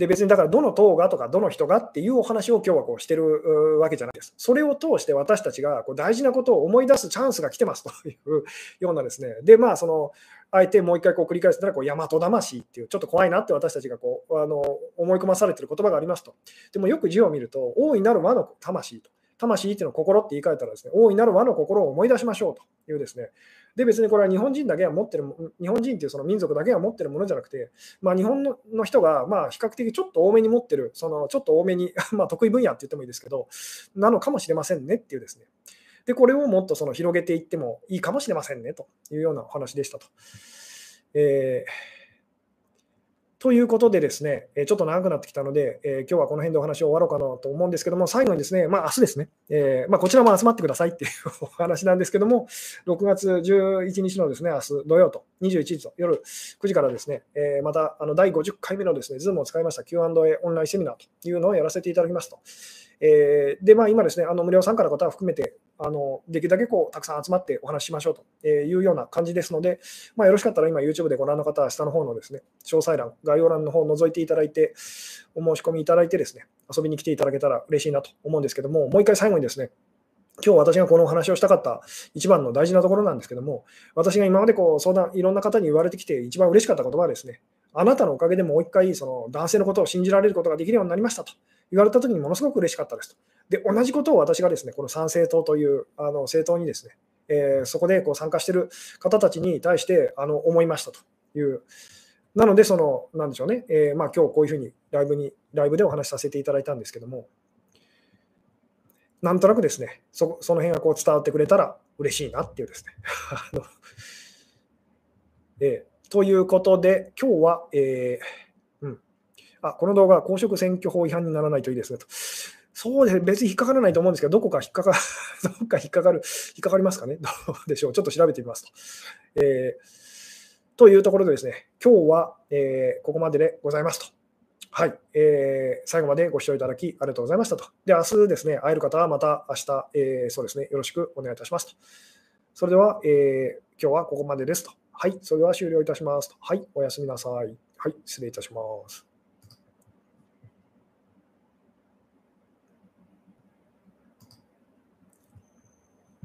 で別にだからどの党がとかどの人がっていうお話を今日はこうしてるわけじゃないです。それを通して私たちがこう大事なことを思い出すチャンスが来てますというようなですね。で、まあその、あえてもう一回こう繰り返すならこう大和魂っていうちょっと怖いなって私たちがこうあの思い込まされてる言葉がありますと。でもよく字を見ると大いなる和の魂と。魂っていうのを心って言い換えたらですね、大いなる和の心を思い出しましょうというですね、で、別にこれは日本人だけは持ってる、日本人っていうその民族だけが持ってるものじゃなくて、まあ、日本の人がまあ比較的ちょっと多めに持ってる、そのちょっと多めに、ま、得意分野って言ってもいいですけど、なのかもしれませんねっていうですね。で、これをもっとその広げていってもいいかもしれませんねというようなお話でしたと。えーということでですね、ちょっと長くなってきたので、えー、今日はこの辺でお話を終わろうかなと思うんですけども、最後にですね、まあ明日ですね、えー、まあ、こちらも集まってくださいっていう お話なんですけども、6月11日のですね、明日土曜と21時と夜9時からですね、えー、またあの第50回目のですね、Zoom を使いました Q&A オンラインセミナーというのをやらせていただきますと。え、で、まあ、今ですね、あの無料参加の方は含めて、あのできるだけこうたくさん集まってお話ししましょうというような感じですので、まあ、よろしかったら今 YouTube でご覧の方は下の方のですね、詳細欄、概要欄の方を覗いていただいて、お申し込みいただいてですね、遊びに来ていただけたら嬉しいなと思うんですけども、もう一回最後にですね、今日私がこのお話をしたかった一番の大事なところなんですけども、私が今までこう相談、いろんな方に言われてきて一番嬉しかった言葉はですね、あなたのおかげでもう一回その男性のことを信じられることができるようになりましたと言われたときにものすごく嬉しかったですと。で、同じことを私がですね、この参政党というあの政党にですね、えー、そこでこう参加している方たちに対してあの思いましたという。なので、その、なんでしょうね、えー、まあ今日こういうふうにライブに、ライブでお話しさせていただいたんですけども、なんとなくですね、そその辺がこう伝わってくれたら嬉しいなっていうですね。えー、ということで、今日は、えー、うん、あこの動画は、公職選挙法違反にならないといいですねと。そうです、別に引っかからないと思うんですけど、どこか引っかか、どこか引っかかる、引っかかりますかね、どうでしょう、ちょっと調べてみますと。えー、というところでですね、今日は、えー、ここまででございますと。はい、えー、最後までご視聴いただきありがとうございましたと。で、明日ですね、会える方はまた明日、えー、そうですね、よろしくお願いいたしますと。それでは、えー、今日はここまでですと。はい、それでは終了いたします。はい、おやすみなさい。はい、失礼いたします。